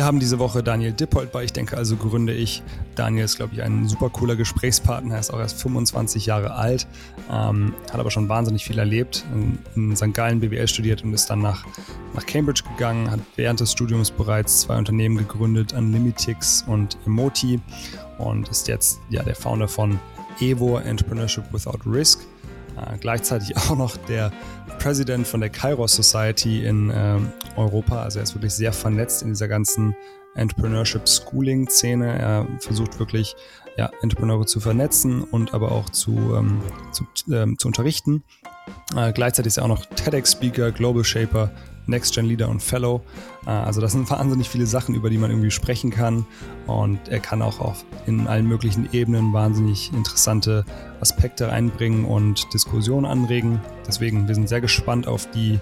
Wir haben diese Woche Daniel Dippold bei Ich denke also gründe ich. Daniel ist, glaube ich, ein super cooler Gesprächspartner. Er ist auch erst 25 Jahre alt, ähm, hat aber schon wahnsinnig viel erlebt, in, in St. Gallen BWL studiert und ist dann nach, nach Cambridge gegangen, hat während des Studiums bereits zwei Unternehmen gegründet, Unlimitix und Emoti und ist jetzt ja, der Founder von Evo Entrepreneurship Without Risk. Äh, gleichzeitig auch noch der President von der Kairos Society in äh, Europa. Also er ist wirklich sehr vernetzt in dieser ganzen Entrepreneurship Schooling Szene. Er versucht wirklich ja, Entrepreneure zu vernetzen und aber auch zu, ähm, zu, ähm, zu unterrichten. Äh, gleichzeitig ist er auch noch TEDx-Speaker, Global Shaper, Next Gen Leader und Fellow. Äh, also das sind wahnsinnig viele Sachen, über die man irgendwie sprechen kann. Und er kann auch auf in allen möglichen Ebenen wahnsinnig interessante Aspekte einbringen und Diskussionen anregen. Deswegen, wir sind sehr gespannt auf die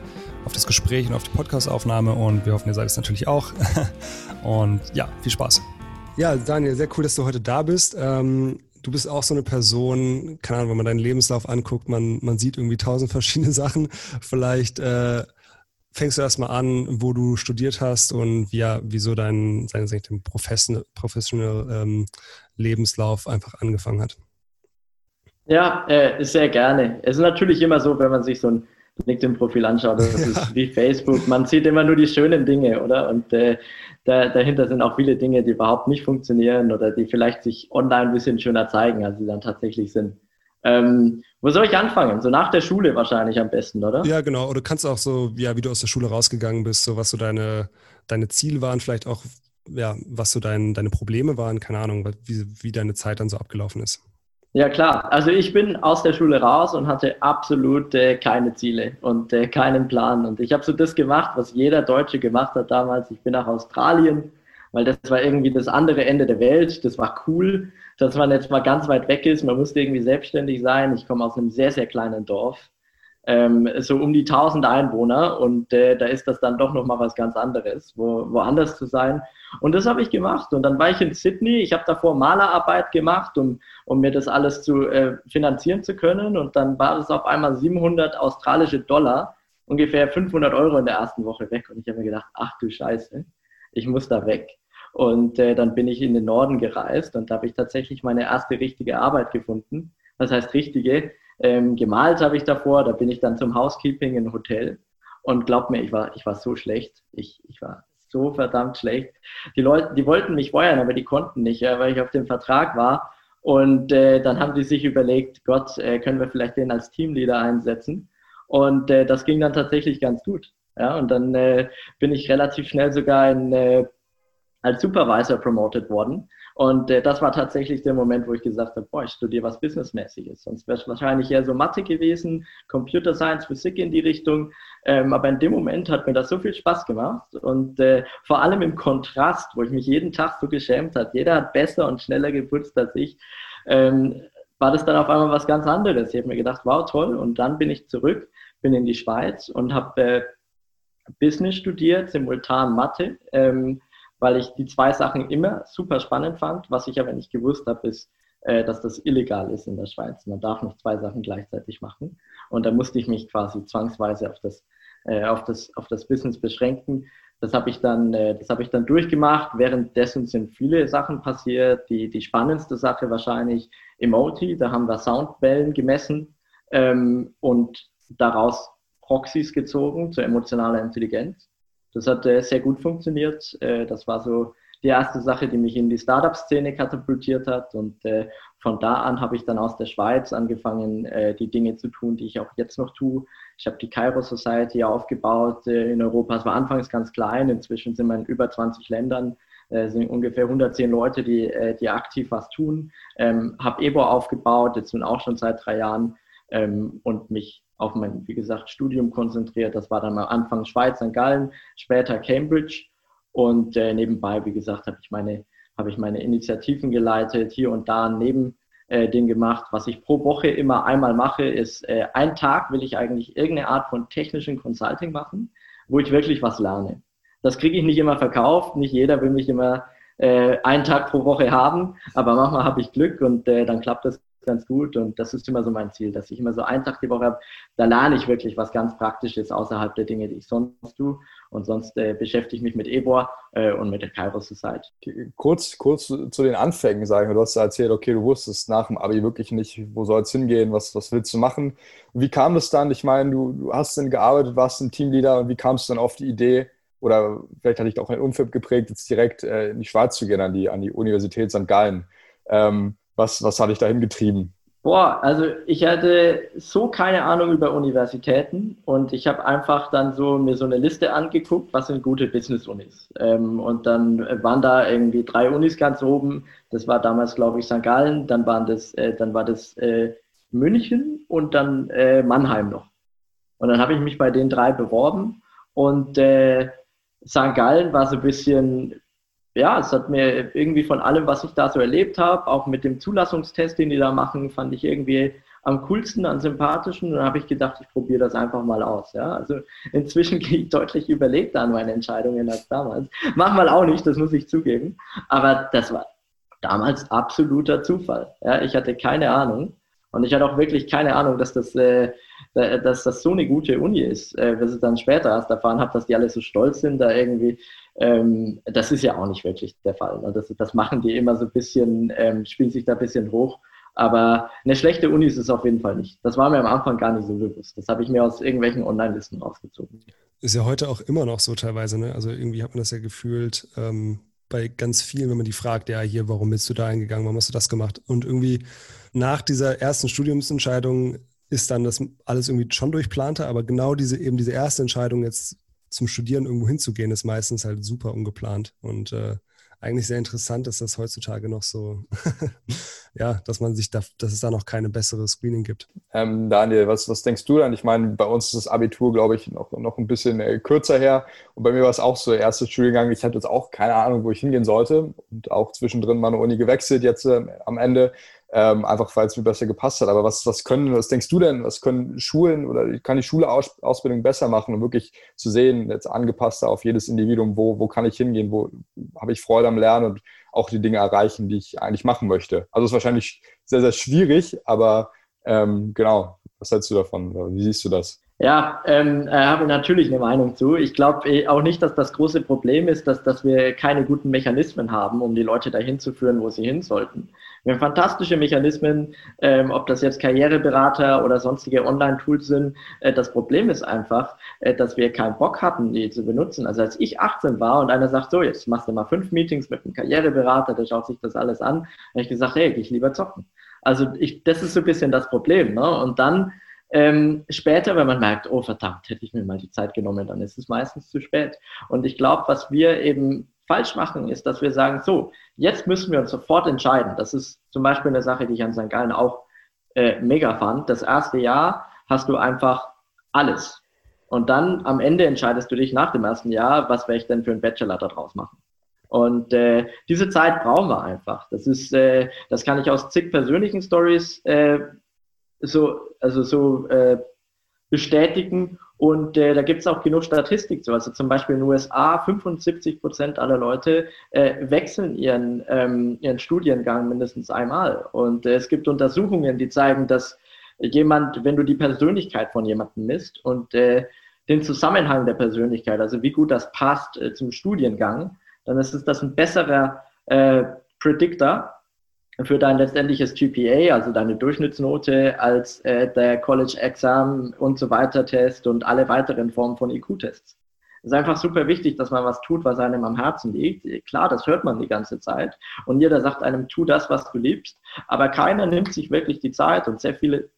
auf das Gespräch und auf die Podcastaufnahme und wir hoffen, ihr seid es natürlich auch. Und ja, viel Spaß. Ja, Daniel, sehr cool, dass du heute da bist. Ähm, du bist auch so eine Person, keine Ahnung, wenn man deinen Lebenslauf anguckt, man, man sieht irgendwie tausend verschiedene Sachen. Vielleicht äh, fängst du erstmal an, wo du studiert hast und ja, wieso dein, dein, dein Professional, Professional ähm, Lebenslauf einfach angefangen hat. Ja, äh, sehr gerne. Es ist natürlich immer so, wenn man sich so ein LinkedIn-Profil anschaut, das ist wie Facebook. Man sieht immer nur die schönen Dinge, oder? Und äh, da, dahinter sind auch viele Dinge, die überhaupt nicht funktionieren oder die vielleicht sich online ein bisschen schöner zeigen, als sie dann tatsächlich sind. Ähm, wo soll ich anfangen? So nach der Schule wahrscheinlich am besten, oder? Ja, genau. Oder du kannst auch so, ja, wie du aus der Schule rausgegangen bist, so was so deine, deine Ziele waren, vielleicht auch, ja, was so dein, deine Probleme waren, keine Ahnung, wie, wie deine Zeit dann so abgelaufen ist. Ja, klar. Also ich bin aus der Schule raus und hatte absolut äh, keine Ziele und äh, keinen Plan. Und ich habe so das gemacht, was jeder Deutsche gemacht hat damals. Ich bin nach Australien, weil das war irgendwie das andere Ende der Welt. Das war cool dass man jetzt mal ganz weit weg ist. Man musste irgendwie selbstständig sein. Ich komme aus einem sehr, sehr kleinen Dorf, ähm, so um die 1000 Einwohner und äh, da ist das dann doch nochmal was ganz anderes, wo, woanders zu sein. Und das habe ich gemacht. Und dann war ich in Sydney. Ich habe davor Malerarbeit gemacht, um, um mir das alles zu äh, finanzieren zu können. Und dann war es auf einmal 700 australische Dollar, ungefähr 500 Euro in der ersten Woche weg. Und ich habe mir gedacht, ach du Scheiße, ich muss da weg. Und äh, dann bin ich in den Norden gereist und da habe ich tatsächlich meine erste richtige Arbeit gefunden. Das heißt richtige. Ähm, gemalt habe ich davor, da bin ich dann zum Housekeeping in ein Hotel. Und glaub mir, ich war, ich war so schlecht. Ich, ich war so verdammt schlecht. Die Leute, die wollten mich feuern, aber die konnten nicht, ja, weil ich auf dem Vertrag war. Und äh, dann haben die sich überlegt, Gott, äh, können wir vielleicht den als Teamleader einsetzen? Und äh, das ging dann tatsächlich ganz gut. Ja, und dann äh, bin ich relativ schnell sogar in äh, als Supervisor promoted worden. Und äh, das war tatsächlich der Moment, wo ich gesagt habe, boah, ich studiere was Businessmäßiges. Sonst wäre es wahrscheinlich eher so Mathe gewesen, Computer Science, Physik in die Richtung. Ähm, aber in dem Moment hat mir das so viel Spaß gemacht. Und äh, vor allem im Kontrast, wo ich mich jeden Tag so geschämt habe, jeder hat besser und schneller geputzt als ich, ähm, war das dann auf einmal was ganz anderes. Ich habe mir gedacht, wow, toll. Und dann bin ich zurück, bin in die Schweiz und habe äh, Business studiert, simultan Mathe. Ähm, weil ich die zwei Sachen immer super spannend fand. Was ich aber nicht gewusst habe, ist, äh, dass das illegal ist in der Schweiz. Man darf nicht zwei Sachen gleichzeitig machen. Und da musste ich mich quasi zwangsweise auf das, äh, auf das, auf das Business beschränken. Das habe ich dann, äh, das habe ich dann durchgemacht. Währenddessen sind viele Sachen passiert. Die, die spannendste Sache wahrscheinlich Emoti. Da haben wir Soundwellen gemessen ähm, und daraus Proxys gezogen zur emotionaler Intelligenz. Das hat äh, sehr gut funktioniert. Äh, das war so die erste Sache, die mich in die Startup-Szene katapultiert hat. Und äh, von da an habe ich dann aus der Schweiz angefangen, äh, die Dinge zu tun, die ich auch jetzt noch tue. Ich habe die Cairo Society aufgebaut äh, in Europa. Es war anfangs ganz klein. Inzwischen sind wir in über 20 Ländern. Es sind ungefähr 110 Leute, die, die aktiv was tun. Ähm, habe Ebo aufgebaut, jetzt nun auch schon seit drei Jahren ähm, und mich auf mein, wie gesagt, Studium konzentriert. Das war dann am Anfang Schweiz, St. Gallen, später Cambridge. Und äh, nebenbei, wie gesagt, habe ich, meine, hab ich meine Initiativen geleitet, hier und da neben äh, Ding gemacht. Was ich pro Woche immer einmal mache, ist, äh, einen Tag will ich eigentlich irgendeine Art von technischen Consulting machen, wo ich wirklich was lerne. Das kriege ich nicht immer verkauft. Nicht jeder will mich immer äh, einen Tag pro Woche haben, aber manchmal habe ich Glück und äh, dann klappt das ganz gut und das ist immer so mein Ziel, dass ich immer so einen Tag die Woche habe, da lerne ich wirklich was ganz Praktisches außerhalb der Dinge, die ich sonst tue und sonst äh, beschäftige ich mich mit Ebor äh, und mit der Cairo Society. Kurz, kurz zu den Anfängen sagen, du hast erzählt, okay, du wusstest nach dem Abi wirklich nicht, wo soll es hingehen, was, was willst du machen. wie kam das dann? Ich meine, du, du hast dann gearbeitet, warst ein Teamleader und wie kamst du dann auf die Idee, oder vielleicht hatte ich auch ein Unfit geprägt, jetzt direkt äh, in die Schweiz zu gehen, an die, an die Universität St. Gallen. Ähm, was, was hat dich dahin getrieben? Boah, also ich hatte so keine Ahnung über Universitäten und ich habe einfach dann so mir so eine Liste angeguckt, was sind gute Business-Unis. Ähm, und dann waren da irgendwie drei Unis ganz oben. Das war damals, glaube ich, St. Gallen, dann waren das, äh, dann war das äh, München und dann äh, Mannheim noch. Und dann habe ich mich bei den drei beworben und äh, St. Gallen war so ein bisschen, ja, es hat mir irgendwie von allem, was ich da so erlebt habe, auch mit dem Zulassungstest, den die da machen, fand ich irgendwie am coolsten, am sympathischen. Und dann habe ich gedacht, ich probiere das einfach mal aus. Ja? Also inzwischen gehe ich deutlich überlegter an meine Entscheidungen als damals. Manchmal auch nicht, das muss ich zugeben. Aber das war damals absoluter Zufall. Ja? Ich hatte keine Ahnung. Und ich hatte auch wirklich keine Ahnung, dass das, äh, dass das so eine gute Uni ist. Äh, bis ich dann später erst erfahren habe, dass die alle so stolz sind, da irgendwie. Ähm, das ist ja auch nicht wirklich der Fall. Ne? Das, das machen die immer so ein bisschen, ähm, spielen sich da ein bisschen hoch. Aber eine schlechte Uni ist es auf jeden Fall nicht. Das war mir am Anfang gar nicht so bewusst. Das habe ich mir aus irgendwelchen Online-Listen rausgezogen. Ist ja heute auch immer noch so teilweise. Ne? Also irgendwie hat man das ja gefühlt ähm, bei ganz vielen, wenn man die fragt, ja, hier, warum bist du da eingegangen, warum hast du das gemacht? Und irgendwie nach dieser ersten Studiumsentscheidung ist dann das alles irgendwie schon durchplanter, aber genau diese eben diese erste Entscheidung jetzt zum Studieren irgendwo hinzugehen, ist meistens halt super ungeplant und äh, eigentlich sehr interessant ist das heutzutage noch so, ja, dass man sich da, dass es da noch keine bessere Screening gibt. Ähm, Daniel, was, was denkst du dann? Ich meine, bei uns ist das Abitur, glaube ich, noch, noch ein bisschen äh, kürzer her. Und bei mir war es auch so, erster Studiengang. Ich hatte jetzt auch keine Ahnung, wo ich hingehen sollte. Und auch zwischendrin meine Uni gewechselt, jetzt äh, am Ende ähm, einfach weil es mir besser gepasst hat. Aber was, was können, was denkst du denn, was können Schulen oder kann die Schule Aus, Ausbildung besser machen, um wirklich zu sehen, jetzt angepasster auf jedes Individuum, wo, wo kann ich hingehen, wo habe ich Freude am Lernen und auch die Dinge erreichen, die ich eigentlich machen möchte. Also ist wahrscheinlich sehr, sehr schwierig, aber ähm, genau, was hältst du davon? Wie siehst du das? Ja, ähm, äh, habe natürlich eine Meinung zu. Ich glaube äh, auch nicht, dass das große Problem ist, dass, dass wir keine guten Mechanismen haben, um die Leute dahin zu führen, wo sie hin sollten. Wir haben fantastische Mechanismen, ähm, ob das jetzt Karriereberater oder sonstige Online-Tools sind. Äh, das Problem ist einfach, äh, dass wir keinen Bock hatten, die zu benutzen. Also als ich 18 war und einer sagt, so, jetzt machst du mal fünf Meetings mit einem Karriereberater, der schaut sich das alles an, habe ich gesagt, hey, ich lieber zocken. Also ich, das ist so ein bisschen das Problem. Ne? Und dann ähm, später, wenn man merkt, oh verdammt, hätte ich mir mal die Zeit genommen, dann ist es meistens zu spät. Und ich glaube, was wir eben falsch machen, ist, dass wir sagen, so, jetzt müssen wir uns sofort entscheiden. Das ist zum Beispiel eine Sache, die ich an St. Gallen auch äh, mega fand. Das erste Jahr hast du einfach alles. Und dann am Ende entscheidest du dich nach dem ersten Jahr, was werde ich denn für einen Bachelor daraus machen. Und äh, diese Zeit brauchen wir einfach. Das ist, äh, das kann ich aus zig persönlichen Stories äh, so, also so äh, bestätigen. Und äh, da gibt es auch genug Statistik zu. Also zum Beispiel in den USA 75 Prozent aller Leute äh, wechseln ihren, ähm, ihren Studiengang mindestens einmal. Und äh, es gibt Untersuchungen, die zeigen, dass jemand, wenn du die Persönlichkeit von jemandem misst und äh, den Zusammenhang der Persönlichkeit, also wie gut das passt äh, zum Studiengang, dann ist es das ein besserer äh, Predictor für dein letztendliches GPA, also deine Durchschnittsnote, als äh, der College-Exam und so weiter Test und alle weiteren Formen von IQ-Tests. Es ist einfach super wichtig, dass man was tut, was einem am Herzen liegt. Klar, das hört man die ganze Zeit. Und jeder sagt einem, tu das, was du liebst. Aber keiner nimmt sich wirklich die Zeit. Und sehr viele,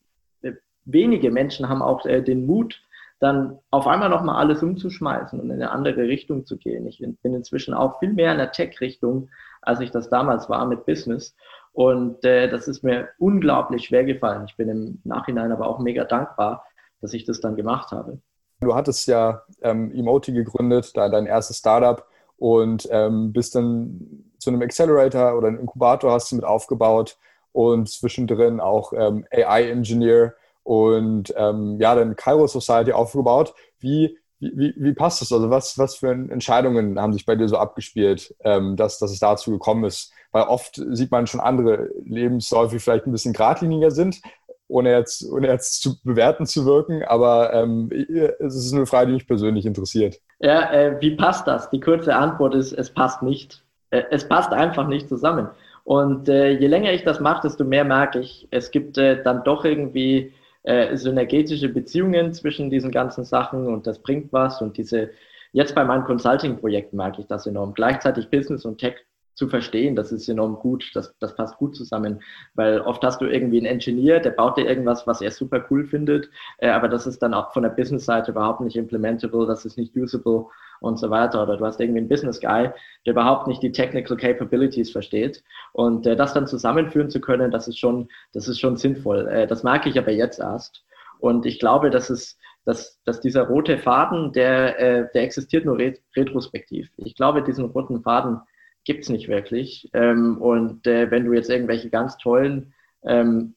äh, wenige Menschen haben auch äh, den Mut, dann auf einmal nochmal alles umzuschmeißen und in eine andere Richtung zu gehen. Ich bin inzwischen auch viel mehr in der Tech-Richtung, als ich das damals war mit Business. Und äh, das ist mir unglaublich schwer gefallen. Ich bin im Nachhinein aber auch mega dankbar, dass ich das dann gemacht habe. Du hattest ja ähm, Emoti gegründet, dein erstes Startup und ähm, bist dann zu einem Accelerator oder einem Inkubator hast du mit aufgebaut und zwischendrin auch ähm, AI-Engineer und ähm, ja, dann Cairo Society aufgebaut. Wie, wie, wie passt das? Also was, was für Entscheidungen haben sich bei dir so abgespielt, ähm, dass, dass es dazu gekommen ist? Weil oft sieht man schon andere Lebensläufe, die vielleicht ein bisschen geradliniger sind, ohne jetzt, ohne jetzt zu bewerten zu wirken, aber ähm, es ist eine Frage, die mich persönlich interessiert. Ja, äh, wie passt das? Die kurze Antwort ist, es passt nicht. Äh, es passt einfach nicht zusammen. Und äh, je länger ich das mache, desto mehr merke ich, es gibt äh, dann doch irgendwie äh, synergetische Beziehungen zwischen diesen ganzen Sachen und das bringt was. Und diese, jetzt bei meinen Consulting-Projekten merke ich das enorm. Gleichzeitig Business und Tech zu verstehen, das ist enorm gut, das, das passt gut zusammen, weil oft hast du irgendwie einen Engineer, der baut dir irgendwas, was er super cool findet, äh, aber das ist dann auch von der Business-Seite überhaupt nicht implementable, das ist nicht usable und so weiter. Oder du hast irgendwie einen Business Guy, der überhaupt nicht die Technical Capabilities versteht. Und äh, das dann zusammenführen zu können, das ist schon, das ist schon sinnvoll. Äh, das merke ich aber jetzt erst. Und ich glaube, dass es, dass, dass dieser rote Faden, der, äh, der existiert nur ret retrospektiv. Ich glaube, diesen roten Faden gibt es nicht wirklich. Ähm, und äh, wenn du jetzt irgendwelche ganz tollen ähm,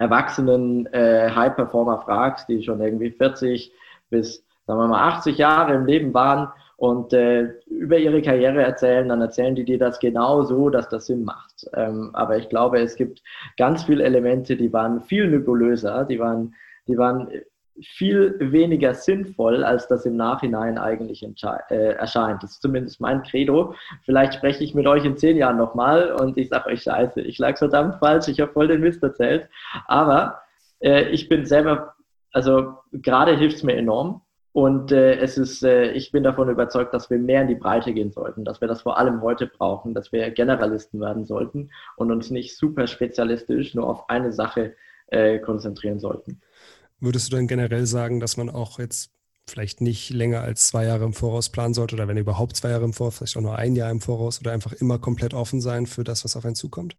erwachsenen äh, High-Performer fragst, die schon irgendwie 40 bis sagen wir mal, 80 Jahre im Leben waren und äh, über ihre Karriere erzählen, dann erzählen die dir das genau so, dass das Sinn macht. Ähm, aber ich glaube, es gibt ganz viele Elemente, die waren viel nebulöser, die waren, die waren viel weniger sinnvoll, als das im Nachhinein eigentlich äh, erscheint. Das ist zumindest mein Credo. Vielleicht spreche ich mit euch in zehn Jahren nochmal und ich sage euch Scheiße, ich lag verdammt falsch, ich habe voll den Mist erzählt. Aber äh, ich bin selber, also gerade hilft es mir enorm, und äh, es ist, äh, ich bin davon überzeugt, dass wir mehr in die Breite gehen sollten, dass wir das vor allem heute brauchen, dass wir Generalisten werden sollten und uns nicht super spezialistisch nur auf eine Sache äh, konzentrieren sollten. Würdest du dann generell sagen, dass man auch jetzt vielleicht nicht länger als zwei Jahre im Voraus planen sollte oder wenn überhaupt zwei Jahre im Voraus, vielleicht auch nur ein Jahr im Voraus oder einfach immer komplett offen sein für das, was auf einen zukommt?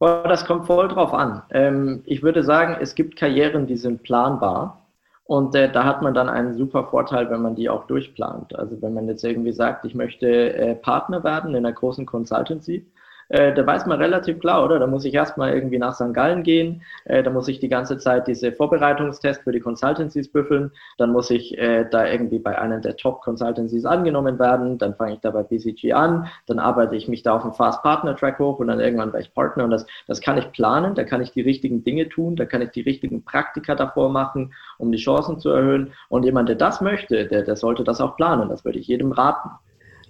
Das kommt voll drauf an. Ähm, ich würde sagen, es gibt Karrieren, die sind planbar und äh, da hat man dann einen super Vorteil, wenn man die auch durchplant. Also wenn man jetzt irgendwie sagt, ich möchte äh, Partner werden in einer großen Consultancy, äh, da weiß man relativ klar, oder? Da muss ich erstmal irgendwie nach St. Gallen gehen, äh, da muss ich die ganze Zeit diese Vorbereitungstests für die Consultancies büffeln, dann muss ich äh, da irgendwie bei einer der Top-Consultancies angenommen werden, dann fange ich da bei BCG an, dann arbeite ich mich da auf dem Fast-Partner-Track hoch und dann irgendwann werde ich Partner. Und das, das kann ich planen, da kann ich die richtigen Dinge tun, da kann ich die richtigen Praktika davor machen, um die Chancen zu erhöhen. Und jemand, der das möchte, der, der sollte das auch planen, das würde ich jedem raten.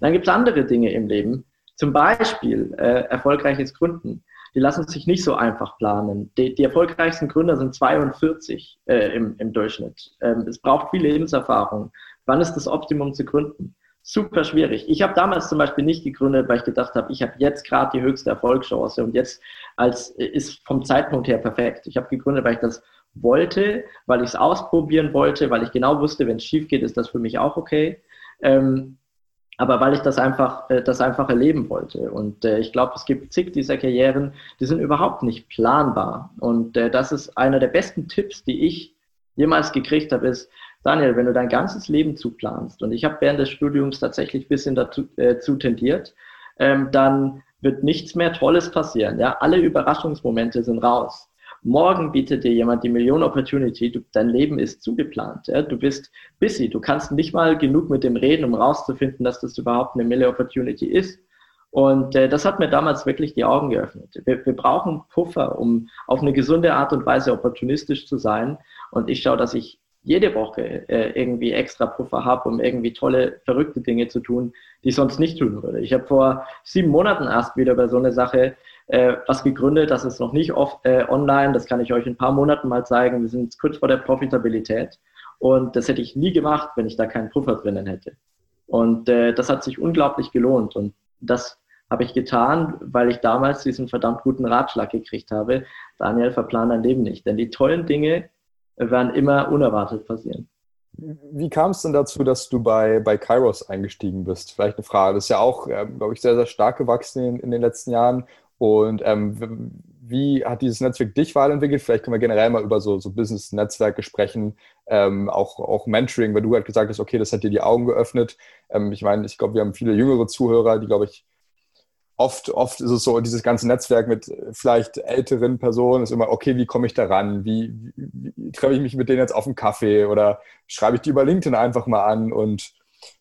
Dann gibt es andere Dinge im Leben, zum Beispiel äh, erfolgreiches Gründen. Die lassen sich nicht so einfach planen. Die, die erfolgreichsten Gründer sind 42 äh, im, im Durchschnitt. Ähm, es braucht viel Lebenserfahrung. Wann ist das Optimum zu gründen? Super schwierig. Ich habe damals zum Beispiel nicht gegründet, weil ich gedacht habe, ich habe jetzt gerade die höchste Erfolgschance und jetzt als ist vom Zeitpunkt her perfekt. Ich habe gegründet, weil ich das wollte, weil ich es ausprobieren wollte, weil ich genau wusste, wenn es schief geht, ist das für mich auch okay. Ähm, aber weil ich das einfach, äh, das einfach erleben wollte. Und äh, ich glaube, es gibt zig dieser Karrieren, die sind überhaupt nicht planbar. Und äh, das ist einer der besten Tipps, die ich jemals gekriegt habe, ist, Daniel, wenn du dein ganzes Leben zuplanst, und ich habe während des Studiums tatsächlich ein bisschen dazu äh, tendiert, ähm, dann wird nichts mehr Tolles passieren. Ja? Alle Überraschungsmomente sind raus. Morgen bietet dir jemand die Million Opportunity, du, dein Leben ist zugeplant. Ja? Du bist busy, du kannst nicht mal genug mit dem reden, um rauszufinden, dass das überhaupt eine Million Opportunity ist. Und äh, das hat mir damals wirklich die Augen geöffnet. Wir, wir brauchen Puffer, um auf eine gesunde Art und Weise opportunistisch zu sein. Und ich schaue, dass ich jede Woche äh, irgendwie extra Puffer habe, um irgendwie tolle, verrückte Dinge zu tun, die ich sonst nicht tun würde. Ich habe vor sieben Monaten erst wieder bei so einer Sache äh, was gegründet. Das ist noch nicht off, äh, online. Das kann ich euch in ein paar Monaten mal zeigen. Wir sind kurz vor der Profitabilität. Und das hätte ich nie gemacht, wenn ich da keinen Puffer drinnen hätte. Und äh, das hat sich unglaublich gelohnt. Und das habe ich getan, weil ich damals diesen verdammt guten Ratschlag gekriegt habe. Daniel, verplan dein Leben nicht. Denn die tollen Dinge werden immer unerwartet passieren. Wie kam es denn dazu, dass du bei, bei Kairos eingestiegen bist? Vielleicht eine Frage. Das ist ja auch, ähm, glaube ich, sehr, sehr stark gewachsen in, in den letzten Jahren. Und ähm, wie hat dieses Netzwerk dich weiterentwickelt? Vielleicht können wir generell mal über so, so Business-Netzwerke sprechen, ähm, auch, auch Mentoring, weil du halt gesagt hast, okay, das hat dir die Augen geöffnet. Ähm, ich meine, ich glaube, wir haben viele jüngere Zuhörer, die, glaube ich, oft, oft ist es so, dieses ganze Netzwerk mit vielleicht älteren Personen ist immer, okay, wie komme ich da ran? Wie, wie, wie treffe ich mich mit denen jetzt auf einen Kaffee oder schreibe ich die über LinkedIn einfach mal an und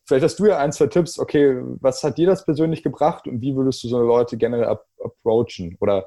Vielleicht hast du ja ein, zwei Tipps, okay, was hat dir das persönlich gebracht und wie würdest du so Leute generell ap approachen? Oder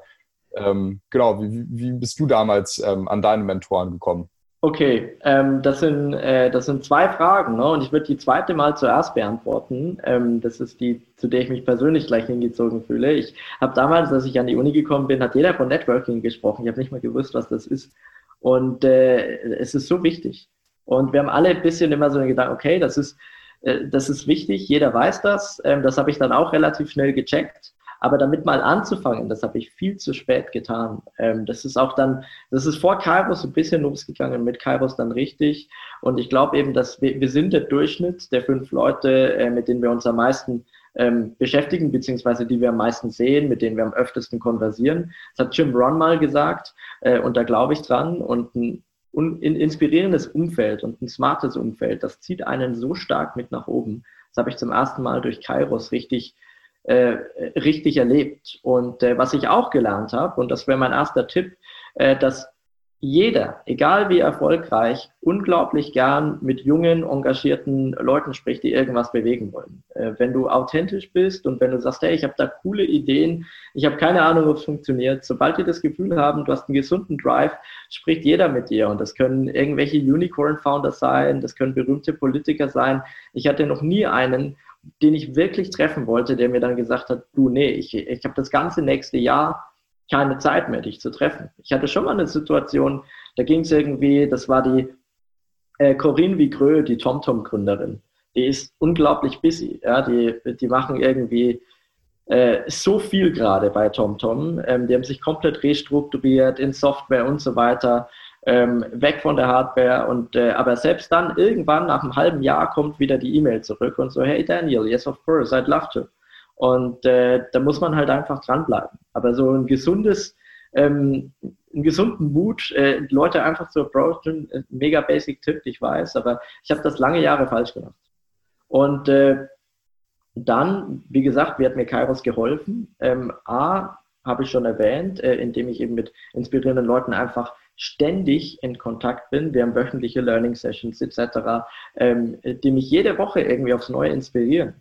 ähm, genau, wie, wie, bist du damals ähm, an deine Mentoren gekommen? Okay, ähm, das, sind, äh, das sind zwei Fragen ne? und ich würde die zweite mal zuerst beantworten. Ähm, das ist die, zu der ich mich persönlich gleich hingezogen fühle. Ich habe damals, als ich an die Uni gekommen bin, hat jeder von Networking gesprochen. Ich habe nicht mal gewusst, was das ist. Und äh, es ist so wichtig. Und wir haben alle ein bisschen immer so gedacht, okay, das ist, äh, das ist wichtig, jeder weiß das. Ähm, das habe ich dann auch relativ schnell gecheckt. Aber damit mal anzufangen, das habe ich viel zu spät getan. Ähm, das ist auch dann, das ist vor Kairos ein bisschen losgegangen, mit Kairos dann richtig. Und ich glaube eben, dass wir, wir sind der Durchschnitt der fünf Leute, äh, mit denen wir uns am meisten ähm, beschäftigen, beziehungsweise die wir am meisten sehen, mit denen wir am öftesten konversieren. Das hat Jim Ron mal gesagt äh, und da glaube ich dran. Und ein inspirierendes Umfeld und ein smartes Umfeld, das zieht einen so stark mit nach oben. Das habe ich zum ersten Mal durch Kairos richtig äh, richtig erlebt. Und äh, was ich auch gelernt habe, und das wäre mein erster Tipp, äh, dass jeder, egal wie erfolgreich, unglaublich gern mit jungen, engagierten Leuten spricht, die irgendwas bewegen wollen. Äh, wenn du authentisch bist und wenn du sagst, hey, ich habe da coole Ideen, ich habe keine Ahnung, ob es funktioniert, sobald die das Gefühl haben, du hast einen gesunden Drive, spricht jeder mit dir. Und das können irgendwelche Unicorn-Founders sein, das können berühmte Politiker sein. Ich hatte noch nie einen, den ich wirklich treffen wollte, der mir dann gesagt hat, du, nee, ich, ich habe das ganze nächste Jahr keine Zeit mehr, dich zu treffen. Ich hatte schon mal eine Situation, da ging es irgendwie, das war die äh, Corinne Vigreux, die TomTom-Gründerin. Die ist unglaublich busy. Ja? Die, die machen irgendwie äh, so viel gerade bei TomTom. Ähm, die haben sich komplett restrukturiert in Software und so weiter ähm, weg von der Hardware. Und äh, aber selbst dann irgendwann nach einem halben Jahr kommt wieder die E-Mail zurück und so, hey Daniel, yes of course, I'd love to. Und äh, da muss man halt einfach dranbleiben. Aber so ein gesundes, ähm, einen gesunden Mut, äh, Leute einfach zu approachen, mega basic Tipp, ich weiß, aber ich habe das lange Jahre falsch gemacht. Und äh, dann, wie gesagt, wie hat mir Kairos geholfen? Ähm, A, habe ich schon erwähnt, äh, indem ich eben mit inspirierenden Leuten einfach ständig in Kontakt bin. Wir haben wöchentliche Learning Sessions etc., ähm, die mich jede Woche irgendwie aufs Neue inspirieren.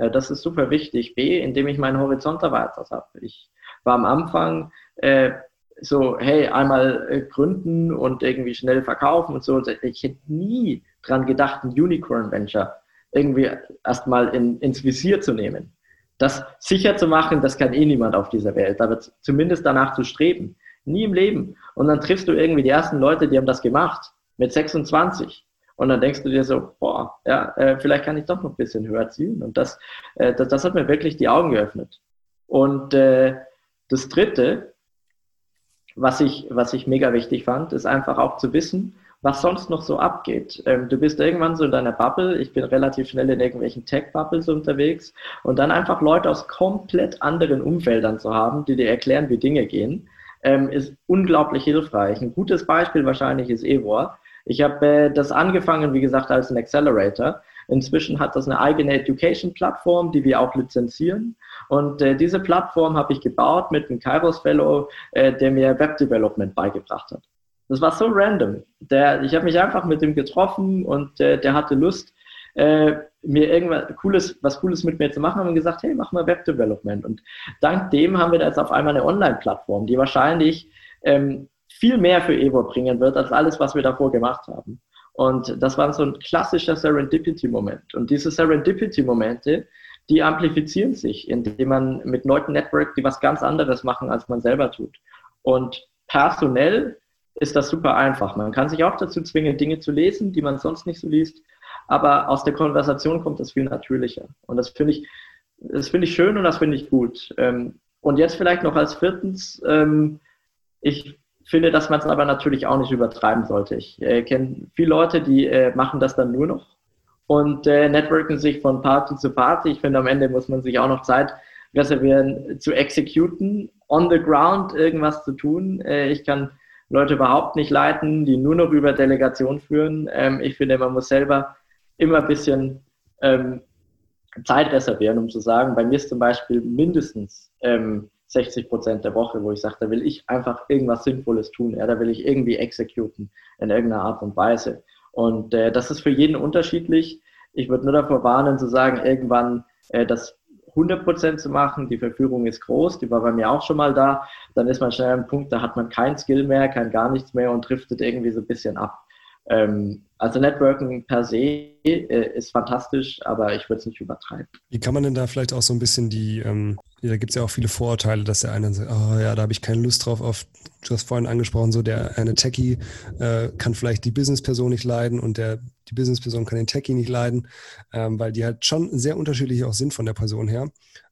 Äh, das ist super wichtig. B, indem ich meinen Horizont erweitert habe. Ich war am Anfang äh, so, hey, einmal äh, gründen und irgendwie schnell verkaufen und so. Ich hätte nie dran gedacht, ein Unicorn Venture irgendwie erstmal in, ins Visier zu nehmen. Das sicher zu machen, das kann eh niemand auf dieser Welt, aber zumindest danach zu streben. Nie im Leben. Und dann triffst du irgendwie die ersten Leute, die haben das gemacht, mit 26. Und dann denkst du dir so, boah, ja, äh, vielleicht kann ich doch noch ein bisschen höher zielen. Und das, äh, das, das, hat mir wirklich die Augen geöffnet. Und äh, das Dritte, was ich, was ich mega wichtig fand, ist einfach auch zu wissen, was sonst noch so abgeht. Ähm, du bist irgendwann so in deiner Bubble, ich bin relativ schnell in irgendwelchen Tech-Bubbles unterwegs und dann einfach Leute aus komplett anderen Umfeldern zu haben, die dir erklären, wie Dinge gehen ähm, ist unglaublich hilfreich. Ein gutes Beispiel wahrscheinlich ist Evor. Ich habe äh, das angefangen, wie gesagt, als ein Accelerator. Inzwischen hat das eine eigene Education-Plattform, die wir auch lizenzieren. Und äh, diese Plattform habe ich gebaut mit einem Kairos Fellow, äh, der mir Web Development beigebracht hat. Das war so random. Der, ich habe mich einfach mit ihm getroffen und äh, der hatte Lust, äh, mir irgendwas Cooles, was Cooles mit mir zu machen, wir gesagt, hey, mach mal Web Development. Und dank dem haben wir jetzt auf einmal eine Online-Plattform, die wahrscheinlich ähm, viel mehr für Evo bringen wird, als alles, was wir davor gemacht haben. Und das war so ein klassischer Serendipity-Moment. Und diese Serendipity-Momente, die amplifizieren sich, indem man mit Leuten networkt, die was ganz anderes machen, als man selber tut. Und personell ist das super einfach. Man kann sich auch dazu zwingen, Dinge zu lesen, die man sonst nicht so liest aber aus der Konversation kommt das viel natürlicher. Und das finde ich, das finde ich schön und das finde ich gut. Ähm, und jetzt vielleicht noch als viertens, ähm, ich finde, dass man es aber natürlich auch nicht übertreiben sollte. Ich äh, kenne viele Leute, die äh, machen das dann nur noch und äh, networken sich von Party zu Party. Ich finde, am Ende muss man sich auch noch Zeit reservieren, zu exekuten, on the ground irgendwas zu tun. Äh, ich kann Leute überhaupt nicht leiten, die nur noch über Delegation führen. Ähm, ich finde, man muss selber immer ein bisschen ähm, Zeit reservieren, um zu sagen, bei mir ist zum Beispiel mindestens ähm, 60 Prozent der Woche, wo ich sage, da will ich einfach irgendwas Sinnvolles tun, ja, da will ich irgendwie exekuten in irgendeiner Art und Weise. Und äh, das ist für jeden unterschiedlich. Ich würde nur davor warnen, zu sagen, irgendwann äh, das 100% zu machen. Die Verführung ist groß, die war bei mir auch schon mal da. Dann ist man schnell am Punkt, da hat man kein Skill mehr, kein gar nichts mehr und driftet irgendwie so ein bisschen ab. Ähm, also Networking per se äh, ist fantastisch, aber ich würde es nicht übertreiben. Wie kann man denn da vielleicht auch so ein bisschen die, ähm, da gibt es ja auch viele Vorurteile, dass der eine sagt, oh ja, da habe ich keine Lust drauf, auf, du hast vorhin angesprochen, so der eine Techie äh, kann vielleicht die Businessperson nicht leiden und der, die Businessperson kann den Techie nicht leiden, ähm, weil die halt schon sehr unterschiedlich auch sind von der Person her.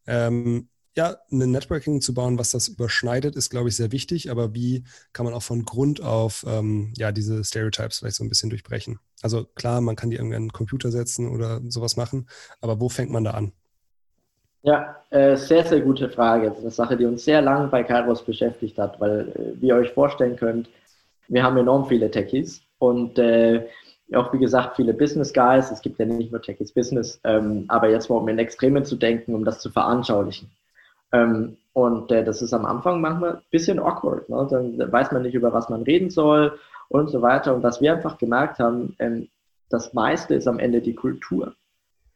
Ähm, ja, ein Networking zu bauen, was das überschneidet, ist, glaube ich, sehr wichtig. Aber wie kann man auch von Grund auf ähm, ja, diese Stereotypes vielleicht so ein bisschen durchbrechen? Also klar, man kann die irgendwie an den Computer setzen oder sowas machen, aber wo fängt man da an? Ja, äh, sehr, sehr gute Frage. Das ist eine Sache, die uns sehr lange bei Kairos beschäftigt hat, weil, äh, wie ihr euch vorstellen könnt, wir haben enorm viele Techies und äh, auch wie gesagt viele Business Guys. Es gibt ja nicht nur Techies Business, ähm, aber jetzt mal um in Extremen zu denken, um das zu veranschaulichen. Ähm, und äh, das ist am Anfang manchmal ein bisschen awkward. Ne? Dann weiß man nicht, über was man reden soll und so weiter. Und was wir einfach gemerkt haben, ähm, das meiste ist am Ende die Kultur.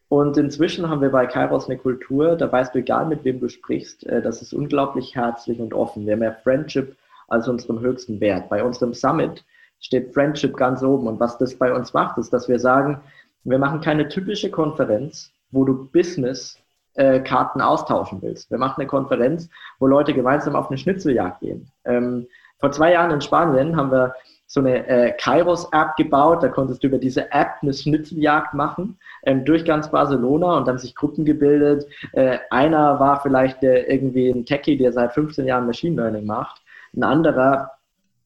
Und inzwischen haben wir bei Kairos eine Kultur, da weißt du, egal mit wem du sprichst, äh, das ist unglaublich herzlich und offen. Wir haben ja Friendship als unseren höchsten Wert. Bei unserem Summit steht Friendship ganz oben. Und was das bei uns macht, ist, dass wir sagen, wir machen keine typische Konferenz, wo du Business äh, Karten austauschen willst. Wir machen eine Konferenz, wo Leute gemeinsam auf eine Schnitzeljagd gehen. Ähm, vor zwei Jahren in Spanien haben wir so eine äh, Kairos-App gebaut. Da konntest du über diese App eine Schnitzeljagd machen ähm, durch ganz Barcelona und dann sich Gruppen gebildet. Äh, einer war vielleicht der, irgendwie ein Techie, der seit 15 Jahren Machine Learning macht. Ein anderer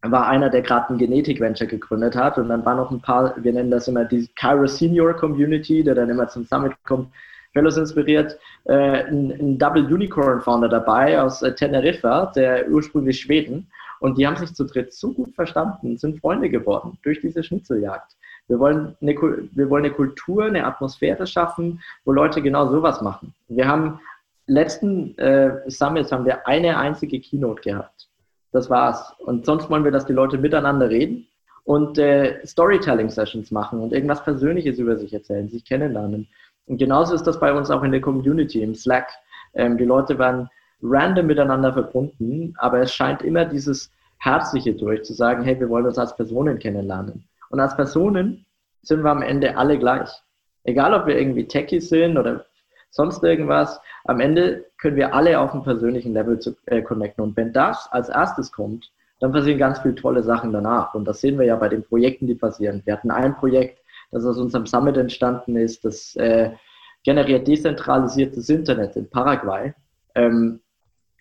war einer, der gerade ein Genetik-Venture gegründet hat. Und dann waren noch ein paar, wir nennen das immer die Kairos Senior Community, der dann immer zum Summit kommt Fellows inspiriert, äh, ein, ein, Double Unicorn Founder dabei aus äh, Teneriffa, der ursprünglich Schweden. Und die haben sich zu dritt so gut verstanden, sind Freunde geworden durch diese Schnitzeljagd. Wir wollen, eine, wir wollen eine Kultur, eine Atmosphäre schaffen, wo Leute genau sowas machen. Wir haben letzten äh, Summits haben wir eine einzige Keynote gehabt. Das war's. Und sonst wollen wir, dass die Leute miteinander reden und äh, Storytelling-Sessions machen und irgendwas Persönliches über sich erzählen, sich kennenlernen. Und genauso ist das bei uns auch in der Community, im Slack. Ähm, die Leute werden random miteinander verbunden, aber es scheint immer dieses Herzliche durch, zu sagen, hey, wir wollen uns als Personen kennenlernen. Und als Personen sind wir am Ende alle gleich. Egal, ob wir irgendwie Techies sind oder sonst irgendwas, am Ende können wir alle auf einem persönlichen Level zu, äh, connecten. Und wenn das als erstes kommt, dann passieren ganz viele tolle Sachen danach. Und das sehen wir ja bei den Projekten, die passieren. Wir hatten ein Projekt, das aus unserem Summit entstanden ist, das äh, generiert dezentralisiertes Internet in Paraguay. Ähm,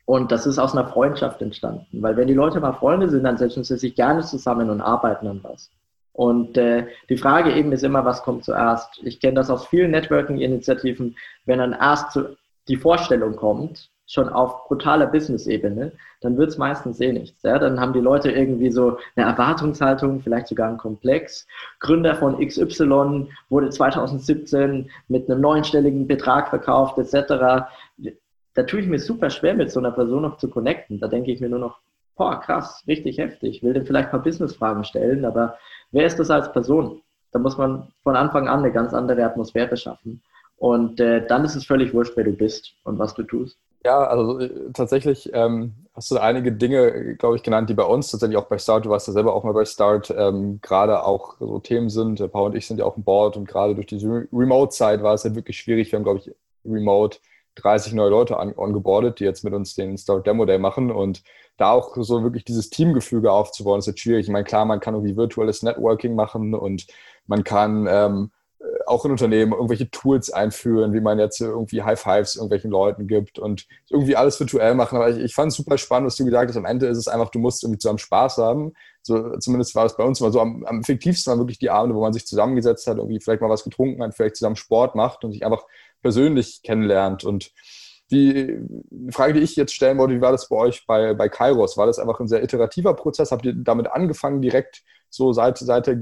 und das ist aus einer Freundschaft entstanden, weil wenn die Leute mal Freunde sind, dann setzen sie sich gerne zusammen und arbeiten an was. Und äh, die Frage eben ist immer, was kommt zuerst? Ich kenne das aus vielen Networking-Initiativen, wenn dann erst die Vorstellung kommt, schon auf brutaler Business-Ebene, dann wird es meistens eh nichts. Ja? Dann haben die Leute irgendwie so eine Erwartungshaltung, vielleicht sogar ein Komplex. Gründer von XY wurde 2017 mit einem neunstelligen Betrag verkauft, etc. Da tue ich mir super schwer, mit so einer Person noch zu connecten. Da denke ich mir nur noch, boah, krass, richtig heftig. Ich will dem vielleicht ein paar Business-Fragen stellen, aber wer ist das als Person? Da muss man von Anfang an eine ganz andere Atmosphäre schaffen. Und äh, dann ist es völlig wurscht, wer du bist und was du tust. Ja, also äh, tatsächlich ähm, hast du einige Dinge, glaube ich, genannt, die bei uns tatsächlich auch bei Start, du warst ja selber auch mal bei Start, ähm, gerade auch so Themen sind. Paul und ich sind ja auch ein Board und gerade durch diese Remote-Zeit war es ja wirklich schwierig. Wir haben, glaube ich, Remote 30 neue Leute ongeboardet, die jetzt mit uns den Start Demo Day machen und da auch so wirklich dieses Teamgefüge aufzubauen, ist jetzt schwierig. Ich meine, klar, man kann irgendwie virtuelles Networking machen und man kann ähm, auch in Unternehmen irgendwelche Tools einführen, wie man jetzt irgendwie High Fives irgendwelchen Leuten gibt und irgendwie alles virtuell machen. Aber ich, ich fand es super spannend, was du gesagt hast. Am Ende ist es einfach, du musst irgendwie zusammen Spaß haben. So, zumindest war es bei uns immer so. Am, am effektivsten waren wirklich die Abende, wo man sich zusammengesetzt hat, irgendwie vielleicht mal was getrunken hat, vielleicht zusammen Sport macht und sich einfach persönlich kennenlernt. Und die Frage, die ich jetzt stellen wollte, wie war das bei euch bei, bei Kairos? War das einfach ein sehr iterativer Prozess? Habt ihr damit angefangen, direkt so seit, seit der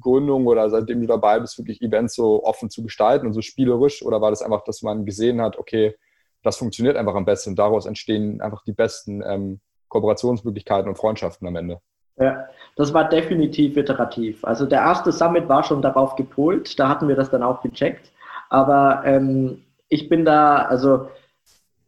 Gründung oder seitdem du dabei bist, wirklich Events so offen zu gestalten und so spielerisch? Oder war das einfach, dass man gesehen hat, okay, das funktioniert einfach am besten und daraus entstehen einfach die besten ähm, Kooperationsmöglichkeiten und Freundschaften am Ende? Ja, das war definitiv iterativ. Also der erste Summit war schon darauf gepolt, da hatten wir das dann auch gecheckt. Aber ähm, ich bin da, also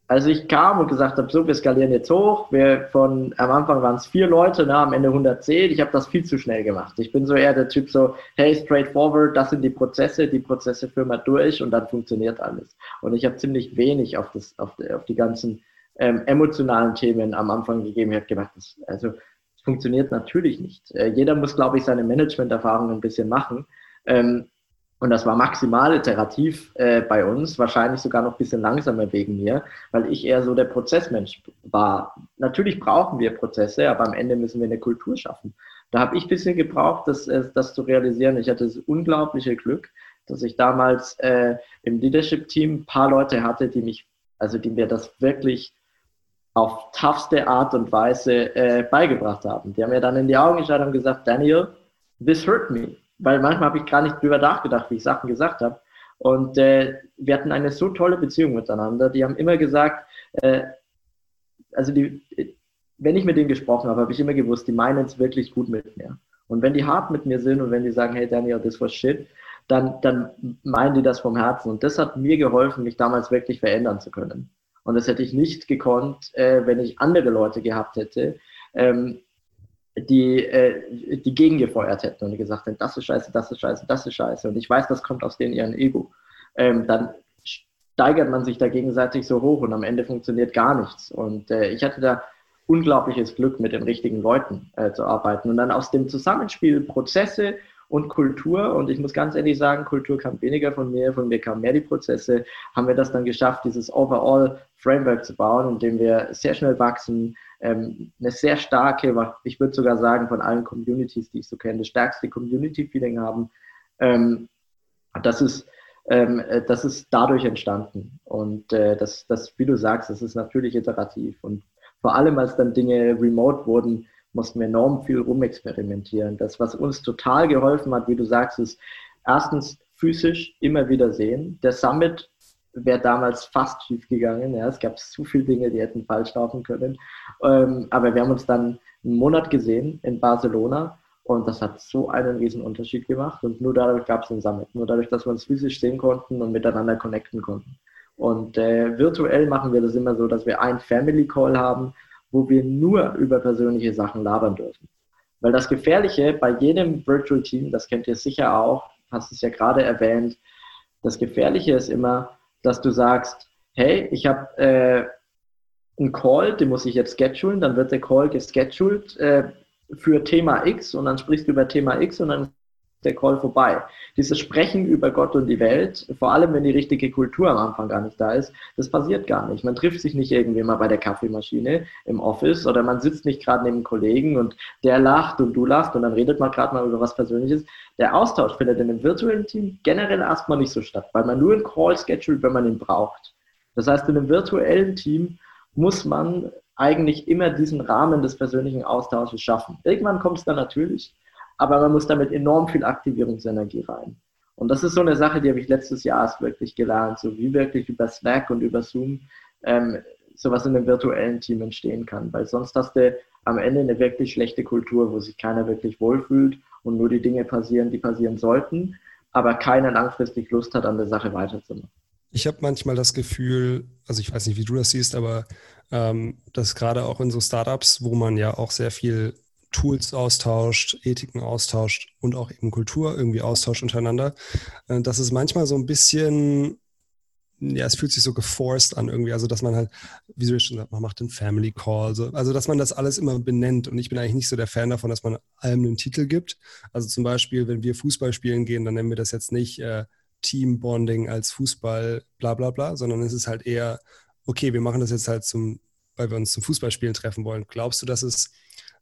als ich kam und gesagt habe, so, wir skalieren jetzt hoch, wir von, am Anfang waren es vier Leute, ne, am Ende 110, ich habe das viel zu schnell gemacht. Ich bin so eher der Typ so, hey, straightforward, das sind die Prozesse, die Prozesse führen wir durch und dann funktioniert alles. Und ich habe ziemlich wenig auf, das, auf, die, auf die ganzen ähm, emotionalen Themen am Anfang gegeben. Ich habe gedacht, das, also, das funktioniert natürlich nicht. Äh, jeder muss, glaube ich, seine Management-Erfahrung ein bisschen machen. Ähm, und das war maximal iterativ äh, bei uns, wahrscheinlich sogar noch ein bisschen langsamer wegen mir, weil ich eher so der Prozessmensch war. Natürlich brauchen wir Prozesse, aber am Ende müssen wir eine Kultur schaffen. Da habe ich ein bisschen gebraucht, das, äh, das zu realisieren. Ich hatte das unglaubliche Glück, dass ich damals äh, im Leadership-Team ein paar Leute hatte, die mich, also die mir das wirklich auf toughste Art und Weise äh, beigebracht haben. Die haben mir dann in die Augen geschaut und gesagt, Daniel, this hurt me weil manchmal habe ich gar nicht drüber nachgedacht, wie ich Sachen gesagt habe. Und äh, wir hatten eine so tolle Beziehung miteinander. Die haben immer gesagt, äh, also die, wenn ich mit denen gesprochen habe, habe ich immer gewusst, die meinen es wirklich gut mit mir. Und wenn die hart mit mir sind und wenn die sagen, hey Daniel, das war shit, dann, dann meinen die das vom Herzen. Und das hat mir geholfen, mich damals wirklich verändern zu können. Und das hätte ich nicht gekonnt, äh, wenn ich andere Leute gehabt hätte, ähm, die, äh, die gegengefeuert hätten und gesagt hätten, das ist scheiße, das ist scheiße, das ist scheiße. Und ich weiß, das kommt aus denen ihren Ego. Ähm, dann steigert man sich da gegenseitig so hoch und am Ende funktioniert gar nichts. Und äh, ich hatte da unglaubliches Glück, mit den richtigen Leuten äh, zu arbeiten. Und dann aus dem Zusammenspiel Prozesse und Kultur, und ich muss ganz ehrlich sagen, Kultur kam weniger von mir, von mir kamen mehr die Prozesse, haben wir das dann geschafft, dieses Overall Framework zu bauen, in dem wir sehr schnell wachsen, ähm, eine sehr starke, ich würde sogar sagen, von allen Communities, die ich so kenne, das stärkste Community-Feeling haben. Ähm, das ist, ähm, äh, das ist dadurch entstanden. Und äh, das, das, wie du sagst, das ist natürlich iterativ. Und vor allem, als dann Dinge remote wurden, mussten wir enorm viel rumexperimentieren. Das, was uns total geholfen hat, wie du sagst, ist erstens physisch immer wieder sehen. Der Summit wäre damals fast schief gegangen. Ja. Es gab zu viele Dinge, die hätten falsch laufen können. Ähm, aber wir haben uns dann einen Monat gesehen in Barcelona und das hat so einen riesen Unterschied gemacht. Und nur dadurch gab es den Summit. Nur dadurch, dass wir uns physisch sehen konnten und miteinander connecten konnten. Und äh, virtuell machen wir das immer so, dass wir einen Family Call haben, wo wir nur über persönliche Sachen labern dürfen. Weil das Gefährliche bei jedem Virtual Team, das kennt ihr sicher auch, hast es ja gerade erwähnt, das Gefährliche ist immer, dass du sagst, hey, ich habe äh, einen Call, den muss ich jetzt schedulen, dann wird der Call gescheduled äh, für Thema X und dann sprichst du über Thema X und dann der Call vorbei. Dieses Sprechen über Gott und die Welt, vor allem wenn die richtige Kultur am Anfang gar nicht da ist, das passiert gar nicht. Man trifft sich nicht irgendwie mal bei der Kaffeemaschine im Office oder man sitzt nicht gerade neben Kollegen und der lacht und du lachst und dann redet man gerade mal über was Persönliches. Der Austausch findet in einem virtuellen Team generell erstmal nicht so statt, weil man nur einen Call schedult, wenn man ihn braucht. Das heißt, in einem virtuellen Team muss man eigentlich immer diesen Rahmen des persönlichen Austausches schaffen. Irgendwann kommt es dann natürlich, aber man muss damit enorm viel Aktivierungsenergie rein. Und das ist so eine Sache, die habe ich letztes Jahr erst wirklich gelernt, so wie wirklich über Slack und über Zoom ähm, sowas in einem virtuellen Team entstehen kann, weil sonst hast du am Ende eine wirklich schlechte Kultur, wo sich keiner wirklich wohlfühlt und nur die Dinge passieren, die passieren sollten, aber keiner langfristig Lust hat, an der Sache weiterzumachen. Ich habe manchmal das Gefühl, also ich weiß nicht, wie du das siehst, aber ähm, dass gerade auch in so Startups, wo man ja auch sehr viel Tools austauscht, Ethiken austauscht und auch eben Kultur irgendwie austauscht untereinander, äh, dass es manchmal so ein bisschen, ja, es fühlt sich so geforced an irgendwie, also dass man halt, wie du schon gesagt man macht einen Family Call, so, also dass man das alles immer benennt und ich bin eigentlich nicht so der Fan davon, dass man allem einen Titel gibt. Also zum Beispiel, wenn wir Fußball spielen gehen, dann nennen wir das jetzt nicht äh, Team Bonding als Fußball, bla bla bla, sondern es ist halt eher, okay, wir machen das jetzt halt zum, weil wir uns zum Fußballspielen treffen wollen. Glaubst du, dass es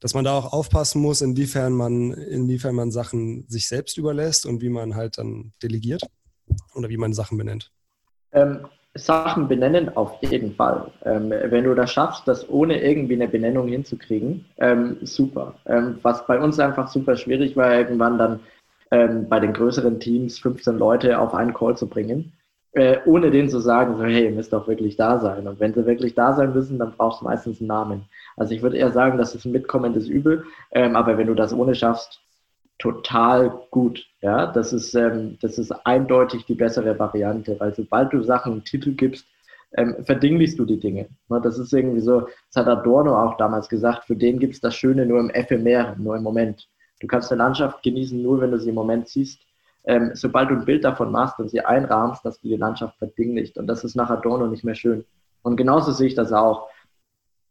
dass man da auch aufpassen muss, inwiefern man, inwiefern man Sachen sich selbst überlässt und wie man halt dann delegiert oder wie man Sachen benennt? Ähm, Sachen benennen auf jeden Fall. Ähm, wenn du das schaffst, das ohne irgendwie eine Benennung hinzukriegen, ähm, super. Ähm, was bei uns einfach super schwierig war, irgendwann dann ähm, bei den größeren Teams 15 Leute auf einen Call zu bringen. Äh, ohne denen zu sagen, so, hey, ihr müsst doch wirklich da sein. Und wenn sie wirklich da sein müssen, dann brauchst du meistens einen Namen. Also ich würde eher sagen, das ist ein mitkommendes Übel, ähm, aber wenn du das ohne schaffst, total gut. Ja, das ist, ähm, das ist eindeutig die bessere Variante, weil sobald du Sachen einen Titel gibst, ähm, verdinglichst du die Dinge. Ne, das ist irgendwie so, das hat Adorno auch damals gesagt, für den gibt es das Schöne nur im Ephemeren, nur im Moment. Du kannst eine Landschaft genießen, nur wenn du sie im Moment siehst. Ähm, sobald du ein Bild davon machst und sie einrahmst, dass du die Landschaft verdinglicht. Und das ist nach Adorno nicht mehr schön. Und genauso sehe ich das auch.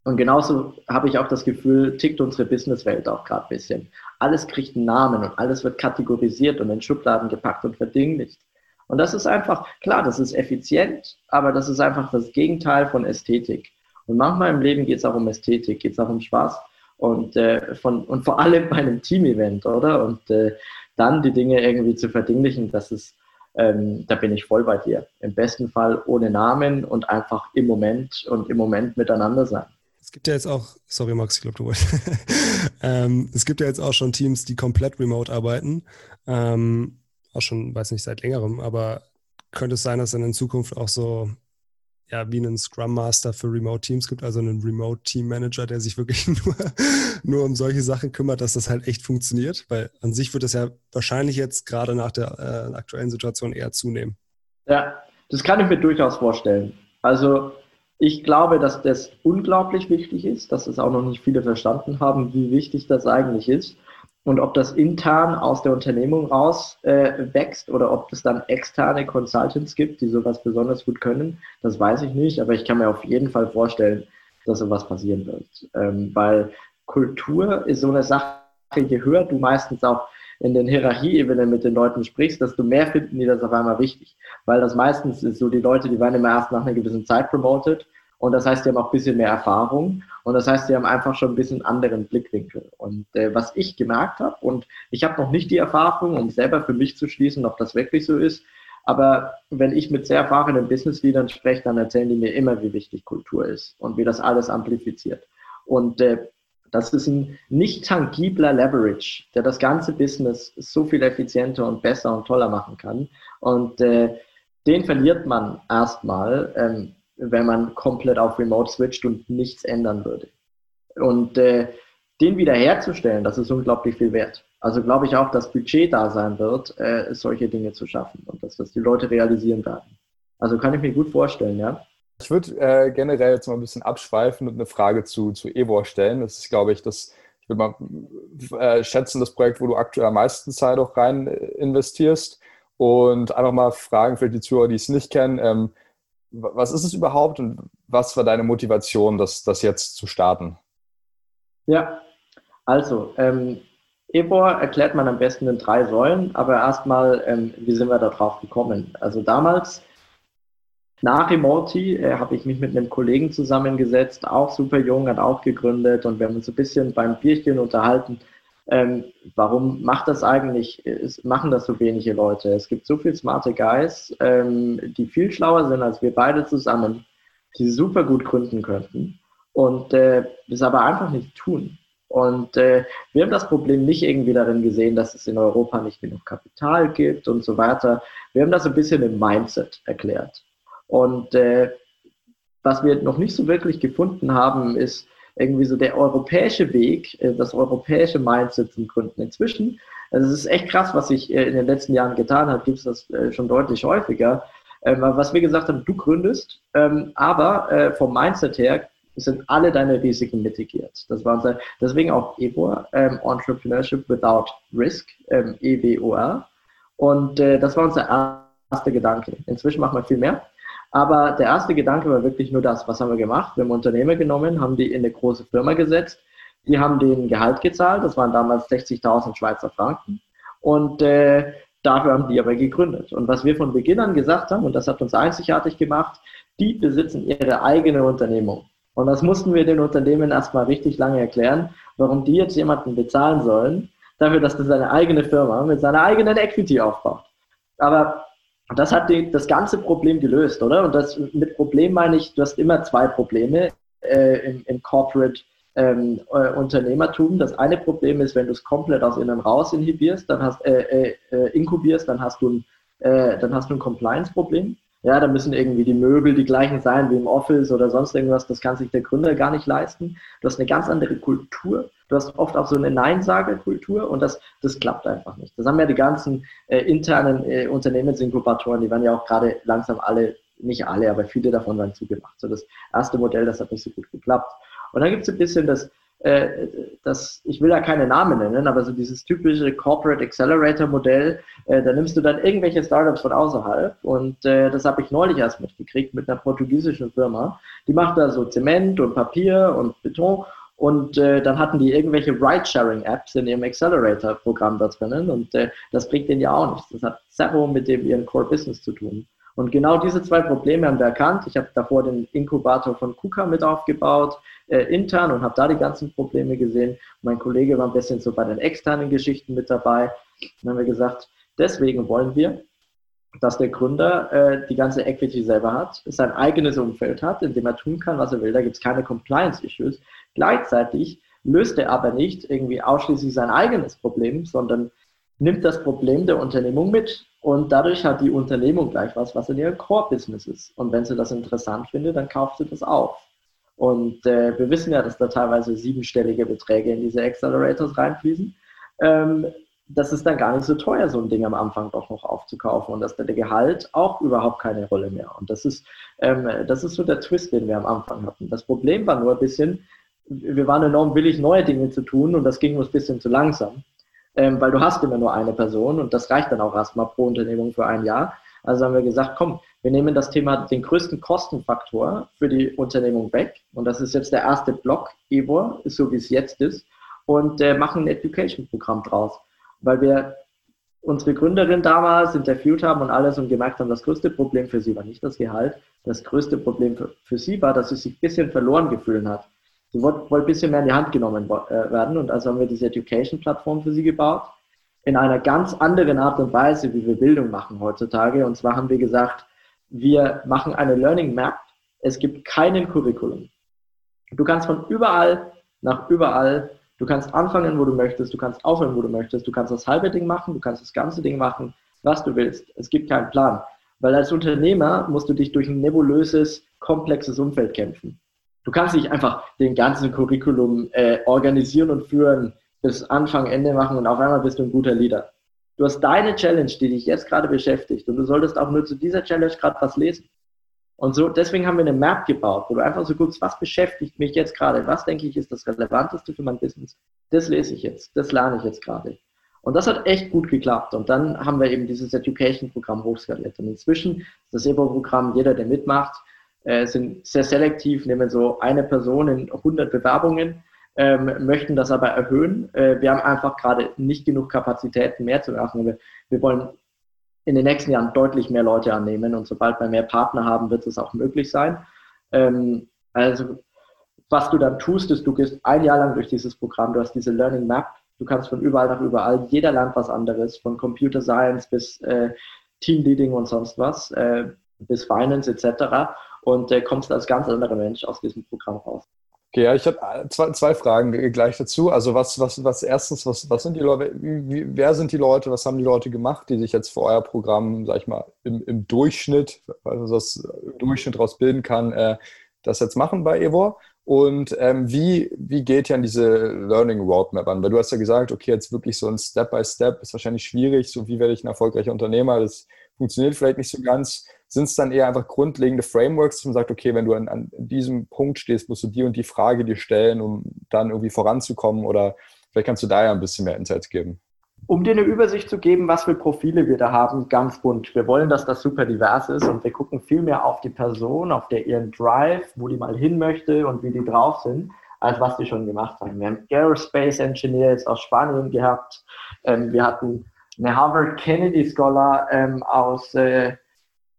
Und genauso habe ich auch das Gefühl, tickt unsere Businesswelt auch gerade ein bisschen. Alles kriegt einen Namen und alles wird kategorisiert und in Schubladen gepackt und verdinglicht. Und das ist einfach, klar, das ist effizient, aber das ist einfach das Gegenteil von Ästhetik. Und manchmal im Leben geht es auch um Ästhetik, geht es auch um Spaß und, äh, von, und vor allem bei einem Team-Event, oder? Und äh, dann die Dinge irgendwie zu verdinglichen, das ist, ähm, da bin ich voll bei dir. Im besten Fall ohne Namen und einfach im Moment und im Moment miteinander sein. Es gibt ja jetzt auch, sorry Max, ich glaube, du wolltest. ähm, es gibt ja jetzt auch schon Teams, die komplett remote arbeiten. Ähm, auch schon, weiß nicht, seit längerem, aber könnte es sein, dass dann in Zukunft auch so, ja, wie einen Scrum Master für Remote Teams gibt, also einen Remote Team Manager, der sich wirklich nur, nur um solche Sachen kümmert, dass das halt echt funktioniert? Weil an sich wird das ja wahrscheinlich jetzt gerade nach der äh, aktuellen Situation eher zunehmen. Ja, das kann ich mir durchaus vorstellen. Also ich glaube, dass das unglaublich wichtig ist, dass es auch noch nicht viele verstanden haben, wie wichtig das eigentlich ist. Und ob das intern aus der Unternehmung raus äh, wächst oder ob es dann externe Consultants gibt, die sowas besonders gut können, das weiß ich nicht. Aber ich kann mir auf jeden Fall vorstellen, dass sowas passieren wird. Ähm, weil Kultur ist so eine Sache, je höher du meistens auch in den Hierarchieebenen mit den Leuten sprichst, desto mehr finden die das auf einmal wichtig. Weil das meistens ist so, die Leute, die werden immer erst nach einer gewissen Zeit promoted und das heißt, die haben auch ein bisschen mehr Erfahrung. Und das heißt, sie haben einfach schon ein bisschen anderen Blickwinkel. Und äh, was ich gemerkt habe, und ich habe noch nicht die Erfahrung, um selber für mich zu schließen, ob das wirklich so ist, aber wenn ich mit sehr erfahrenen Business-Leadern spreche, dann erzählen die mir immer, wie wichtig Kultur ist und wie das alles amplifiziert. Und äh, das ist ein nicht tangibler Leverage, der das ganze Business so viel effizienter und besser und toller machen kann. Und äh, den verliert man erstmal, ähm, wenn man komplett auf Remote switcht und nichts ändern würde. Und äh, den wiederherzustellen, das ist unglaublich viel wert. Also glaube ich auch, dass Budget da sein wird, äh, solche Dinge zu schaffen und dass das die Leute realisieren werden. Also kann ich mir gut vorstellen, ja. Ich würde äh, generell jetzt mal ein bisschen abschweifen und eine Frage zu, zu Evor stellen. Das ist, glaube ich, das, ich würde mal äh, schätzen, das Projekt, wo du aktuell am meisten Zeit auch rein äh, investierst. Und einfach mal fragen für die Zuhörer, die es nicht kennen, ähm, was ist es überhaupt und was war deine Motivation, das, das jetzt zu starten? Ja, also, ähm, Ebor erklärt man am besten in drei Säulen, aber erstmal, ähm, wie sind wir da drauf gekommen? Also damals, nach Remoti, äh, habe ich mich mit einem Kollegen zusammengesetzt, auch super jung, hat auch gegründet und wir haben uns ein bisschen beim Bierchen unterhalten, ähm, warum macht das eigentlich, ist, machen das so wenige Leute? Es gibt so viele smarte Guys, ähm, die viel schlauer sind als wir beide zusammen, die super gut gründen könnten und äh, das aber einfach nicht tun. Und äh, wir haben das Problem nicht irgendwie darin gesehen, dass es in Europa nicht genug Kapital gibt und so weiter. Wir haben das ein bisschen im Mindset erklärt. Und äh, was wir noch nicht so wirklich gefunden haben, ist, irgendwie so der europäische Weg, äh, das europäische Mindset zum Gründen. Inzwischen, also es ist echt krass, was sich äh, in den letzten Jahren getan hat, gibt es das äh, schon deutlich häufiger. Ähm, was wir gesagt haben, du gründest, ähm, aber vom Mindset her sind alle deine Risiken mitigiert. Das war unser, deswegen auch EBOR, ähm, Entrepreneurship Without Risk, EWOR. Und das war unser erster Gedanke. Inzwischen machen wir viel mehr. Aber der erste Gedanke war wirklich nur das, was haben wir gemacht? Wir haben Unternehmer genommen, haben die in eine große Firma gesetzt, die haben denen Gehalt gezahlt, das waren damals 60.000 Schweizer Franken und äh, dafür haben die aber gegründet. Und was wir von Beginn an gesagt haben, und das hat uns einzigartig gemacht, die besitzen ihre eigene Unternehmung. Und das mussten wir den Unternehmen erstmal richtig lange erklären, warum die jetzt jemanden bezahlen sollen, dafür, dass das seine eigene Firma mit seiner eigenen Equity aufbaut. Aber und das hat die, das ganze Problem gelöst, oder? Und das mit Problem meine ich, du hast immer zwei Probleme äh, im, im, Corporate ähm, äh, Unternehmertum. Das eine Problem ist, wenn du es komplett aus innen raus inhibierst, dann hast, äh, äh, äh inkubierst, dann hast du ein, äh, dann hast du ein Compliance-Problem. Ja, da müssen irgendwie die Möbel die gleichen sein wie im Office oder sonst irgendwas. Das kann sich der Gründer gar nicht leisten. Du hast eine ganz andere Kultur. Du hast oft auch so eine Neinsagerkultur und das, das klappt einfach nicht. Das haben ja die ganzen äh, internen äh, Unternehmensinkubatoren, die werden ja auch gerade langsam alle, nicht alle, aber viele davon waren zugemacht. So das erste Modell, das hat nicht so gut geklappt. Und dann gibt es ein bisschen das, äh, das, ich will da keine Namen nennen, aber so dieses typische Corporate Accelerator Modell, äh, da nimmst du dann irgendwelche Startups von außerhalb und äh, das habe ich neulich erst mitgekriegt mit einer portugiesischen Firma. Die macht da so Zement und Papier und Beton und dann hatten die irgendwelche Ride-Sharing-Apps in ihrem Accelerator-Programm da drinnen und das bringt denen ja auch nichts. Das hat zero mit dem ihren Core-Business zu tun. Und genau diese zwei Probleme haben wir erkannt. Ich habe davor den Inkubator von KUKA mit aufgebaut, äh, intern, und habe da die ganzen Probleme gesehen. Mein Kollege war ein bisschen so bei den externen Geschichten mit dabei. Dann haben wir gesagt, deswegen wollen wir, dass der Gründer äh, die ganze Equity selber hat, sein eigenes Umfeld hat, in dem er tun kann, was er will. Da gibt es keine Compliance-Issues. Gleichzeitig löst er aber nicht irgendwie ausschließlich sein eigenes Problem, sondern nimmt das Problem der Unternehmung mit. Und dadurch hat die Unternehmung gleich was, was in ihrem Core-Business ist. Und wenn sie das interessant findet, dann kauft sie das auf. Und äh, wir wissen ja, dass da teilweise siebenstellige Beträge in diese Accelerators reinfließen. Ähm, das ist dann gar nicht so teuer, so ein Ding am Anfang doch noch aufzukaufen und dass der Gehalt auch überhaupt keine Rolle mehr. Und das ist, ähm, das ist so der Twist, den wir am Anfang hatten. Das Problem war nur ein bisschen, wir waren enorm willig, neue Dinge zu tun und das ging uns ein bisschen zu langsam ähm, weil du hast immer nur eine Person und das reicht dann auch erstmal pro Unternehmung für ein Jahr. Also haben wir gesagt, komm, wir nehmen das Thema, den größten Kostenfaktor für die Unternehmung weg und das ist jetzt der erste Block, ist so wie es jetzt ist und äh, machen ein Education-Programm draus, weil wir unsere Gründerin damals interviewt haben und alles und gemerkt haben, das größte Problem für sie war nicht das Gehalt, das größte Problem für, für sie war, dass sie sich ein bisschen verloren gefühlt hat. Sie wollte, wollte ein bisschen mehr in die Hand genommen äh, werden und also haben wir diese Education-Plattform für sie gebaut. In einer ganz anderen Art und Weise, wie wir Bildung machen heutzutage. Und zwar haben wir gesagt, wir machen eine Learning Map. Es gibt keinen Curriculum. Du kannst von überall nach überall, du kannst anfangen, wo du möchtest, du kannst aufhören, wo du möchtest, du kannst das halbe Ding machen, du kannst das ganze Ding machen, was du willst. Es gibt keinen Plan. Weil als Unternehmer musst du dich durch ein nebulöses, komplexes Umfeld kämpfen. Du kannst nicht einfach den ganzen Curriculum äh, organisieren und führen, bis Anfang, Ende machen und auf einmal bist du ein guter Leader. Du hast deine Challenge, die dich jetzt gerade beschäftigt und du solltest auch nur zu dieser Challenge gerade was lesen. Und so, deswegen haben wir eine Map gebaut, wo du einfach so guckst, was beschäftigt mich jetzt gerade, was denke ich ist das Relevanteste für mein Business. Das lese ich jetzt, das lerne ich jetzt gerade. Und das hat echt gut geklappt. Und dann haben wir eben dieses Education-Programm hochskaliert. Und inzwischen ist das EVO-Programm, jeder, der mitmacht, äh, sind sehr selektiv, nehmen so eine Person in 100 Bewerbungen, ähm, möchten das aber erhöhen. Äh, wir haben einfach gerade nicht genug Kapazitäten mehr zu machen. Wir, wir wollen in den nächsten Jahren deutlich mehr Leute annehmen und sobald wir mehr Partner haben, wird es auch möglich sein. Ähm, also was du dann tust, ist, du gehst ein Jahr lang durch dieses Programm, du hast diese Learning Map, du kannst von überall nach überall, jeder lernt was anderes, von Computer Science bis äh, Teamleading und sonst was, äh, bis Finance etc und äh, kommst als ganz anderer Mensch aus diesem Programm raus. Okay, ja, ich habe äh, zwei, zwei Fragen gleich dazu. Also was, was, was erstens, was, was sind die Leute, wer sind die Leute, was haben die Leute gemacht, die sich jetzt für euer Programm, sag ich mal, im, im Durchschnitt, also das im Durchschnitt daraus bilden kann, äh, das jetzt machen bei Evo? Und ähm, wie, wie geht ihr an diese Learning Roadmap an? Weil du hast ja gesagt, okay, jetzt wirklich so ein Step-by-Step Step ist wahrscheinlich schwierig. So wie werde ich ein erfolgreicher Unternehmer? Das funktioniert vielleicht nicht so ganz sind es dann eher einfach grundlegende Frameworks, dass man sagt, okay, wenn du an, an diesem Punkt stehst, musst du die und die Frage dir stellen, um dann irgendwie voranzukommen oder vielleicht kannst du da ja ein bisschen mehr Insights geben. Um dir eine Übersicht zu geben, was für Profile wir da haben, ganz bunt. Wir wollen, dass das super divers ist und wir gucken viel mehr auf die Person, auf der ihren Drive, wo die mal hin möchte und wie die drauf sind, als was die schon gemacht haben. Wir haben Aerospace Engineers aus Spanien gehabt. Ähm, wir hatten eine Harvard Kennedy Scholar ähm, aus äh,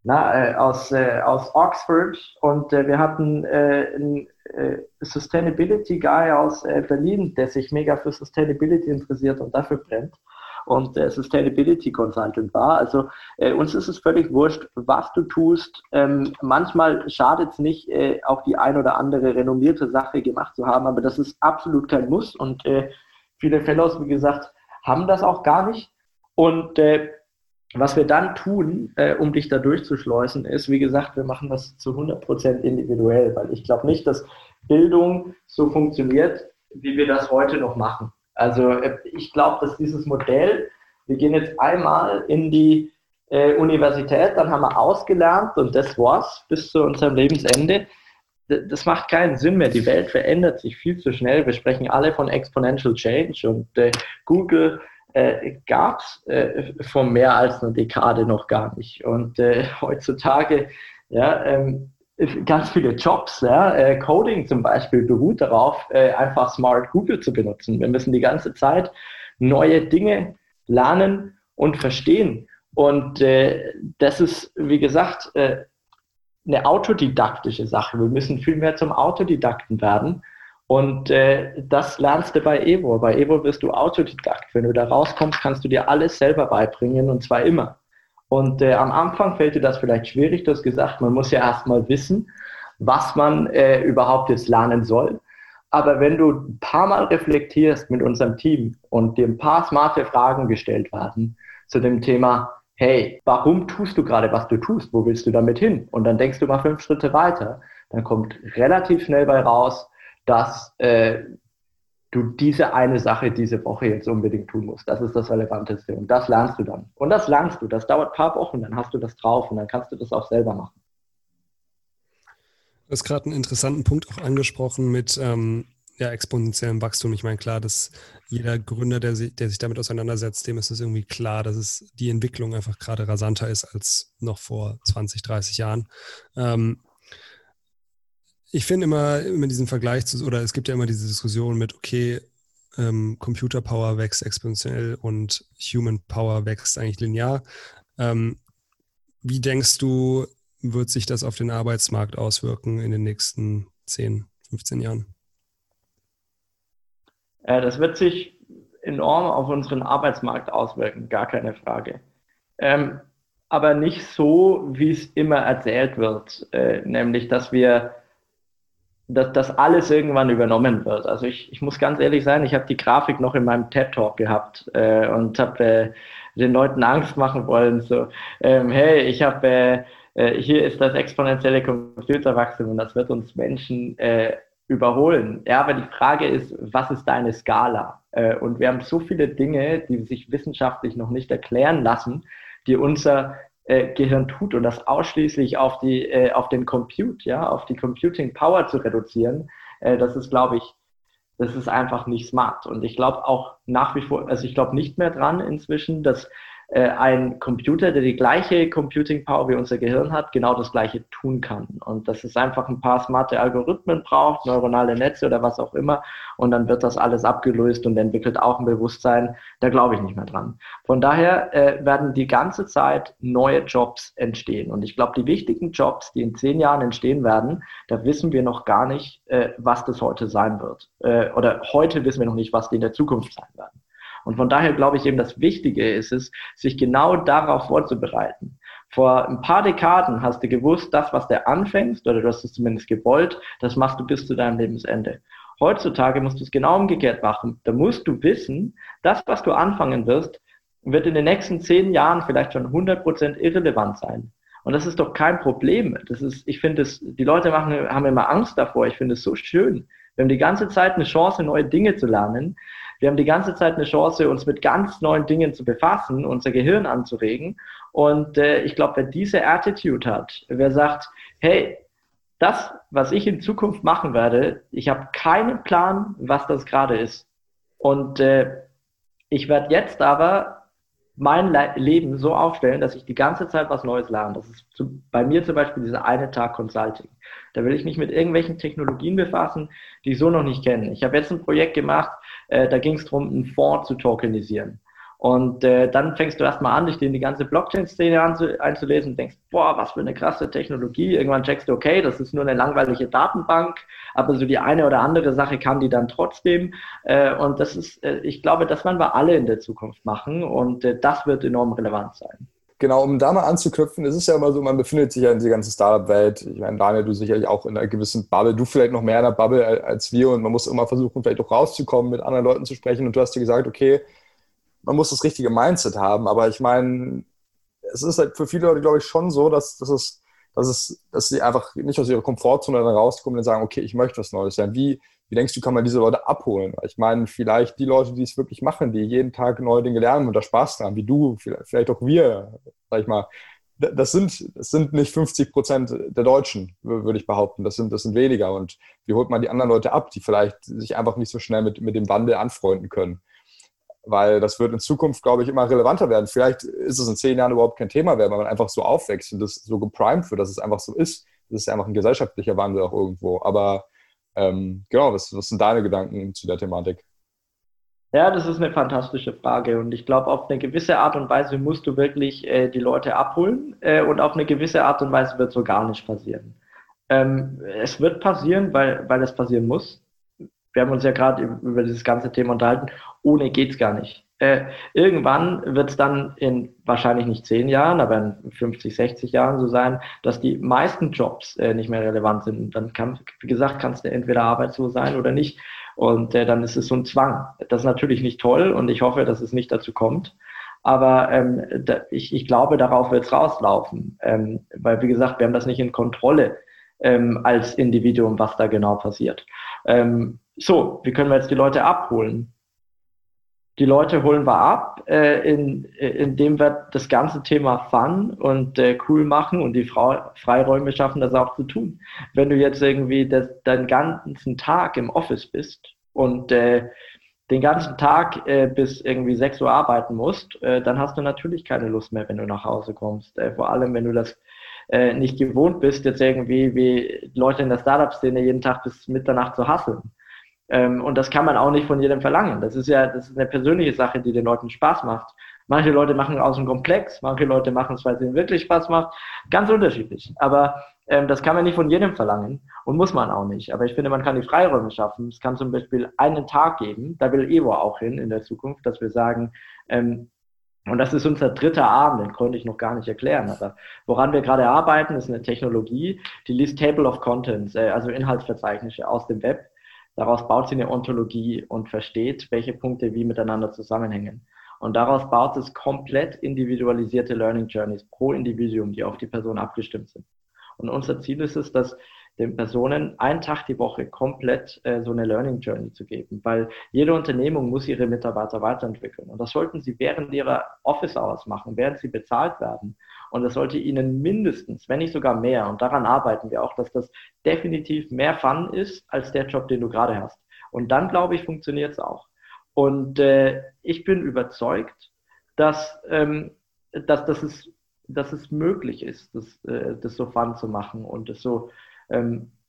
na, äh, aus, äh, aus Oxford und äh, wir hatten äh, einen äh, Sustainability Guy aus äh, Berlin, der sich mega für Sustainability interessiert und dafür brennt und äh, Sustainability Consultant war. Also äh, uns ist es völlig wurscht, was du tust. Ähm, manchmal schadet es nicht, äh, auch die ein oder andere renommierte Sache gemacht zu haben, aber das ist absolut kein Muss und äh, viele Fellows, wie gesagt, haben das auch gar nicht. Und äh, was wir dann tun, äh, um dich da durchzuschleusen, ist, wie gesagt, wir machen das zu 100% individuell, weil ich glaube nicht, dass Bildung so funktioniert, wie wir das heute noch machen. Also äh, ich glaube, dass dieses Modell, wir gehen jetzt einmal in die äh, Universität, dann haben wir ausgelernt und das war's bis zu unserem Lebensende. Das macht keinen Sinn mehr. Die Welt verändert sich viel zu schnell. Wir sprechen alle von Exponential Change und äh, Google äh, gab es äh, vor mehr als einer Dekade noch gar nicht. Und äh, heutzutage, ja, ähm, ganz viele Jobs, ja, äh, Coding zum Beispiel beruht darauf, äh, einfach Smart Google zu benutzen. Wir müssen die ganze Zeit neue Dinge lernen und verstehen. Und das ist, wie gesagt, eine autodidaktische Sache. Wir müssen viel mehr zum Autodidakten werden und äh, das lernst du bei Evo. Bei Evo wirst du Autodidakt. Wenn du da rauskommst, kannst du dir alles selber beibringen und zwar immer. Und äh, am Anfang fällt dir das vielleicht schwierig. Du hast gesagt, man muss ja erstmal wissen, was man äh, überhaupt jetzt lernen soll. Aber wenn du ein paar Mal reflektierst mit unserem Team und dir ein paar smarte Fragen gestellt werden zu dem Thema, hey, warum tust du gerade, was du tust? Wo willst du damit hin? Und dann denkst du mal fünf Schritte weiter. Dann kommt relativ schnell bei raus, dass äh, du diese eine Sache diese Woche jetzt unbedingt tun musst. Das ist das Relevanteste. Und das lernst du dann. Und das lernst du. Das dauert ein paar Wochen, dann hast du das drauf und dann kannst du das auch selber machen. Du hast gerade einen interessanten Punkt auch angesprochen mit ähm, ja, exponentiellem Wachstum. Ich meine, klar, dass jeder Gründer, der sich, der sich damit auseinandersetzt, dem ist es irgendwie klar, dass es die Entwicklung einfach gerade rasanter ist als noch vor 20, 30 Jahren. Ähm, ich finde immer, immer diesen Vergleich zu, oder es gibt ja immer diese Diskussion mit, okay, ähm, Computer Power wächst exponentiell und Human Power wächst eigentlich linear. Ähm, wie denkst du, wird sich das auf den Arbeitsmarkt auswirken in den nächsten 10, 15 Jahren? Äh, das wird sich enorm auf unseren Arbeitsmarkt auswirken, gar keine Frage. Ähm, aber nicht so, wie es immer erzählt wird, äh, nämlich dass wir dass das alles irgendwann übernommen wird. Also ich, ich muss ganz ehrlich sein, ich habe die Grafik noch in meinem TED Talk gehabt äh, und habe äh, den Leuten Angst machen wollen, so, ähm, hey, ich habe, äh, äh, hier ist das exponentielle Computerwachstum und das wird uns Menschen äh, überholen. Ja, aber die Frage ist, was ist deine Skala? Äh, und wir haben so viele Dinge, die sich wissenschaftlich noch nicht erklären lassen, die unser äh, Gehirn tut und das ausschließlich auf die äh, auf den Compute, ja, auf die Computing Power zu reduzieren, äh, das ist, glaube ich, das ist einfach nicht smart. Und ich glaube auch nach wie vor, also ich glaube nicht mehr dran inzwischen, dass äh, ein Computer, der die gleiche Computing Power wie unser Gehirn hat, genau das gleiche tun kann. Und dass es einfach ein paar smarte Algorithmen braucht, neuronale Netze oder was auch immer, und dann wird das alles abgelöst und entwickelt auch ein Bewusstsein. Da glaube ich nicht mehr dran. Von daher äh, werden die ganze Zeit neue Jobs entstehen. Und ich glaube, die wichtigen Jobs, die in zehn Jahren entstehen werden, da wissen wir noch gar nicht, äh, was das heute sein wird. Äh, oder heute wissen wir noch nicht, was die in der Zukunft sein werden. Und von daher glaube ich eben, das Wichtige ist es, sich genau darauf vorzubereiten. Vor ein paar Dekaden hast du gewusst, das, was du anfängst, oder du hast es zumindest gewollt, das machst du bis zu deinem Lebensende. Heutzutage musst du es genau umgekehrt machen. Da musst du wissen, das, was du anfangen wirst, wird in den nächsten zehn Jahren vielleicht schon 100% irrelevant sein. Und das ist doch kein Problem. Das ist, ich finde es, die Leute machen, haben immer Angst davor. Ich finde es so schön. Wir haben die ganze Zeit eine Chance, neue Dinge zu lernen. Wir haben die ganze Zeit eine Chance, uns mit ganz neuen Dingen zu befassen, unser Gehirn anzuregen. Und äh, ich glaube, wer diese Attitude hat, wer sagt, hey, das, was ich in Zukunft machen werde, ich habe keinen Plan, was das gerade ist. Und äh, ich werde jetzt aber mein Le Leben so aufstellen, dass ich die ganze Zeit was Neues lerne. Das ist zu, bei mir zum Beispiel dieser eine Tag Consulting. Da will ich mich mit irgendwelchen Technologien befassen, die ich so noch nicht kenne. Ich habe jetzt ein Projekt gemacht, äh, da ging es darum, einen Fonds zu tokenisieren. Und äh, dann fängst du erstmal an, dich in die ganze Blockchain-Szene einzulesen und denkst, boah, was für eine krasse Technologie. Irgendwann checkst du, okay, das ist nur eine langweilige Datenbank, aber so die eine oder andere Sache kann die dann trotzdem. Äh, und das ist, äh, ich glaube, das werden wir alle in der Zukunft machen und äh, das wird enorm relevant sein. Genau, um da mal anzuknüpfen, es ist ja immer so, man befindet sich ja in dieser ganzen Startup-Welt. Ich meine, Daniel, du sicherlich auch in einer gewissen Bubble, du vielleicht noch mehr in einer Bubble als wir und man muss immer versuchen, vielleicht auch rauszukommen, mit anderen Leuten zu sprechen. Und du hast dir gesagt, okay, man muss das richtige Mindset haben. Aber ich meine, es ist halt für viele Leute, glaube ich, schon so, dass, dass, es, dass, es, dass sie einfach nicht aus ihrer Komfortzone rauskommen und sagen, okay, ich möchte was Neues sein. Wie, wie denkst du, kann man diese Leute abholen? Ich meine, vielleicht die Leute, die es wirklich machen, die jeden Tag neue Dinge lernen und da Spaß dran, wie du, vielleicht auch wir, sag ich mal, das sind, das sind nicht 50 Prozent der Deutschen, würde ich behaupten. Das sind, das sind weniger. Und wie holt man die anderen Leute ab, die vielleicht sich einfach nicht so schnell mit, mit dem Wandel anfreunden können? Weil das wird in Zukunft, glaube ich, immer relevanter werden. Vielleicht ist es in zehn Jahren überhaupt kein Thema mehr, weil man einfach so aufwächst und das so geprimed wird, dass es einfach so ist. Das ist einfach ein gesellschaftlicher Wandel auch irgendwo. Aber ähm, genau, was, was sind deine Gedanken zu der Thematik? Ja, das ist eine fantastische Frage und ich glaube, auf eine gewisse Art und Weise musst du wirklich äh, die Leute abholen äh, und auf eine gewisse Art und Weise wird so gar nicht passieren. Ähm, es wird passieren, weil, weil es passieren muss. Wir haben uns ja gerade über dieses ganze Thema unterhalten. Ohne geht's gar nicht. Äh, irgendwann wird es dann in wahrscheinlich nicht zehn Jahren, aber in 50, 60 Jahren so sein, dass die meisten Jobs äh, nicht mehr relevant sind. Dann kann, wie gesagt, kannst du entweder arbeitslos sein oder nicht. Und äh, dann ist es so ein Zwang. Das ist natürlich nicht toll und ich hoffe, dass es nicht dazu kommt. Aber ähm, da, ich, ich glaube, darauf wird es rauslaufen. Ähm, weil, wie gesagt, wir haben das nicht in Kontrolle ähm, als Individuum, was da genau passiert. Ähm, so, wie können wir jetzt die Leute abholen? Die Leute holen wir ab, äh, in, indem wir das ganze Thema Fun und äh, cool machen und die Frau, Freiräume schaffen, das auch zu tun. Wenn du jetzt irgendwie das, deinen ganzen Tag im Office bist und äh, den ganzen Tag äh, bis irgendwie 6 Uhr arbeiten musst, äh, dann hast du natürlich keine Lust mehr, wenn du nach Hause kommst. Äh, vor allem, wenn du das äh, nicht gewohnt bist, jetzt irgendwie wie Leute in der Startup-Szene jeden Tag bis Mitternacht zu hasseln. Ähm, und das kann man auch nicht von jedem verlangen. Das ist ja das ist eine persönliche Sache, die den Leuten Spaß macht. Manche Leute machen aus dem Komplex, manche Leute machen es, weil es ihnen wirklich Spaß macht. Ganz unterschiedlich. Aber ähm, das kann man nicht von jedem verlangen und muss man auch nicht. Aber ich finde, man kann die Freiräume schaffen. Es kann zum Beispiel einen Tag geben, da will Evo auch hin in der Zukunft, dass wir sagen, ähm, und das ist unser dritter Arm, den konnte ich noch gar nicht erklären. Aber woran wir gerade arbeiten, ist eine Technologie, die liest Table of Contents, äh, also Inhaltsverzeichnisse aus dem Web Daraus baut sie eine Ontologie und versteht, welche Punkte wie miteinander zusammenhängen. Und daraus baut es komplett individualisierte Learning Journeys pro Individuum, die auf die Person abgestimmt sind. Und unser Ziel ist es, dass den Personen einen Tag die Woche komplett äh, so eine Learning Journey zu geben, weil jede Unternehmung muss ihre Mitarbeiter weiterentwickeln. Und das sollten sie während ihrer Office Hours machen, während sie bezahlt werden. Und das sollte ihnen mindestens, wenn nicht sogar mehr, und daran arbeiten wir auch, dass das definitiv mehr Fun ist als der Job, den du gerade hast. Und dann, glaube ich, funktioniert es auch. Und äh, ich bin überzeugt, dass, ähm, dass, dass, es, dass es möglich ist, das, äh, das so fun zu machen und das so ähm, äh,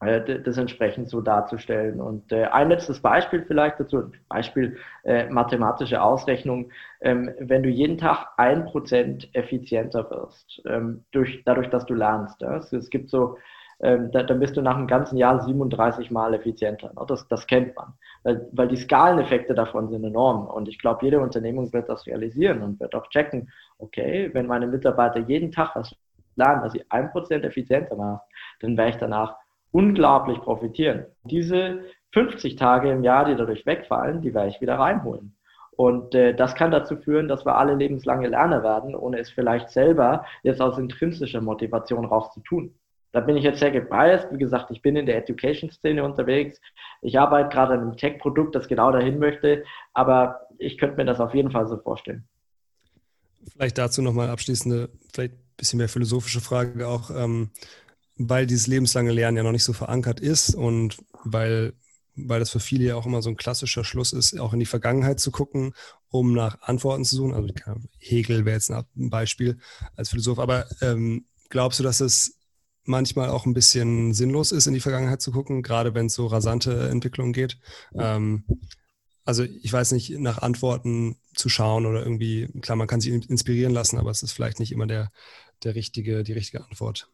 das entsprechend so darzustellen. Und äh, ein letztes Beispiel vielleicht dazu, Beispiel äh, mathematische Ausrechnung, ähm, wenn du jeden Tag ein Prozent effizienter wirst, ähm, durch, dadurch, dass du lernst. Es, gibt so, ähm, da, dann bist du nach einem ganzen Jahr 37 Mal effizienter. Ne? Das, das kennt man, weil, weil die Skaleneffekte davon sind enorm. Und ich glaube, jede Unternehmung wird das realisieren und wird auch checken, okay, wenn meine Mitarbeiter jeden Tag was lernen, dass sie ein Prozent effizienter machen, dann wäre ich danach unglaublich profitieren. Diese 50 Tage im Jahr, die dadurch wegfallen, die werde ich wieder reinholen. Und äh, das kann dazu führen, dass wir alle lebenslange Lerner werden, ohne es vielleicht selber jetzt aus intrinsischer Motivation raus zu tun. Da bin ich jetzt sehr gebiased. Wie gesagt, ich bin in der Education-Szene unterwegs. Ich arbeite gerade an einem Tech-Produkt, das genau dahin möchte. Aber ich könnte mir das auf jeden Fall so vorstellen. Vielleicht dazu nochmal abschließende, vielleicht ein bisschen mehr philosophische Frage auch. Ähm, weil dieses lebenslange Lernen ja noch nicht so verankert ist und weil, weil das für viele ja auch immer so ein klassischer Schluss ist, auch in die Vergangenheit zu gucken, um nach Antworten zu suchen. Also Hegel wäre jetzt ein Beispiel als Philosoph. Aber ähm, glaubst du, dass es manchmal auch ein bisschen sinnlos ist, in die Vergangenheit zu gucken, gerade wenn es so rasante Entwicklungen geht? Ähm, also ich weiß nicht, nach Antworten zu schauen oder irgendwie, klar, man kann sich inspirieren lassen, aber es ist vielleicht nicht immer der, der richtige, die richtige Antwort.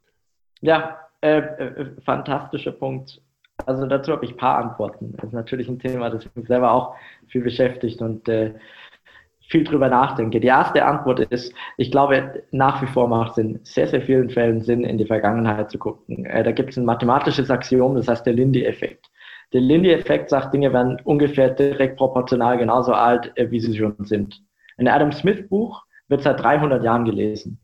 Ja, äh, äh, fantastischer Punkt. Also dazu habe ich ein paar Antworten. Das ist natürlich ein Thema, das mich selber auch viel beschäftigt und äh, viel drüber nachdenke. Die erste Antwort ist, ich glaube, nach wie vor macht es in sehr, sehr vielen Fällen Sinn, in die Vergangenheit zu gucken. Äh, da gibt es ein mathematisches Axiom, das heißt der Lindy-Effekt. Der Lindy-Effekt sagt, Dinge werden ungefähr direkt proportional genauso alt, äh, wie sie schon sind. Ein Adam Smith-Buch wird seit 300 Jahren gelesen.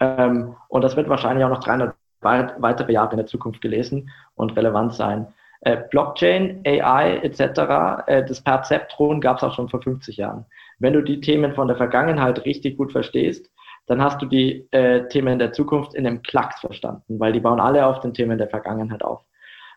Ähm, und das wird wahrscheinlich auch noch 300 weitere Jahre in der Zukunft gelesen und relevant sein. Äh, Blockchain, AI etc., äh, das Perzeptron gab es auch schon vor 50 Jahren. Wenn du die Themen von der Vergangenheit richtig gut verstehst, dann hast du die äh, Themen der Zukunft in einem Klacks verstanden, weil die bauen alle auf den Themen der Vergangenheit auf.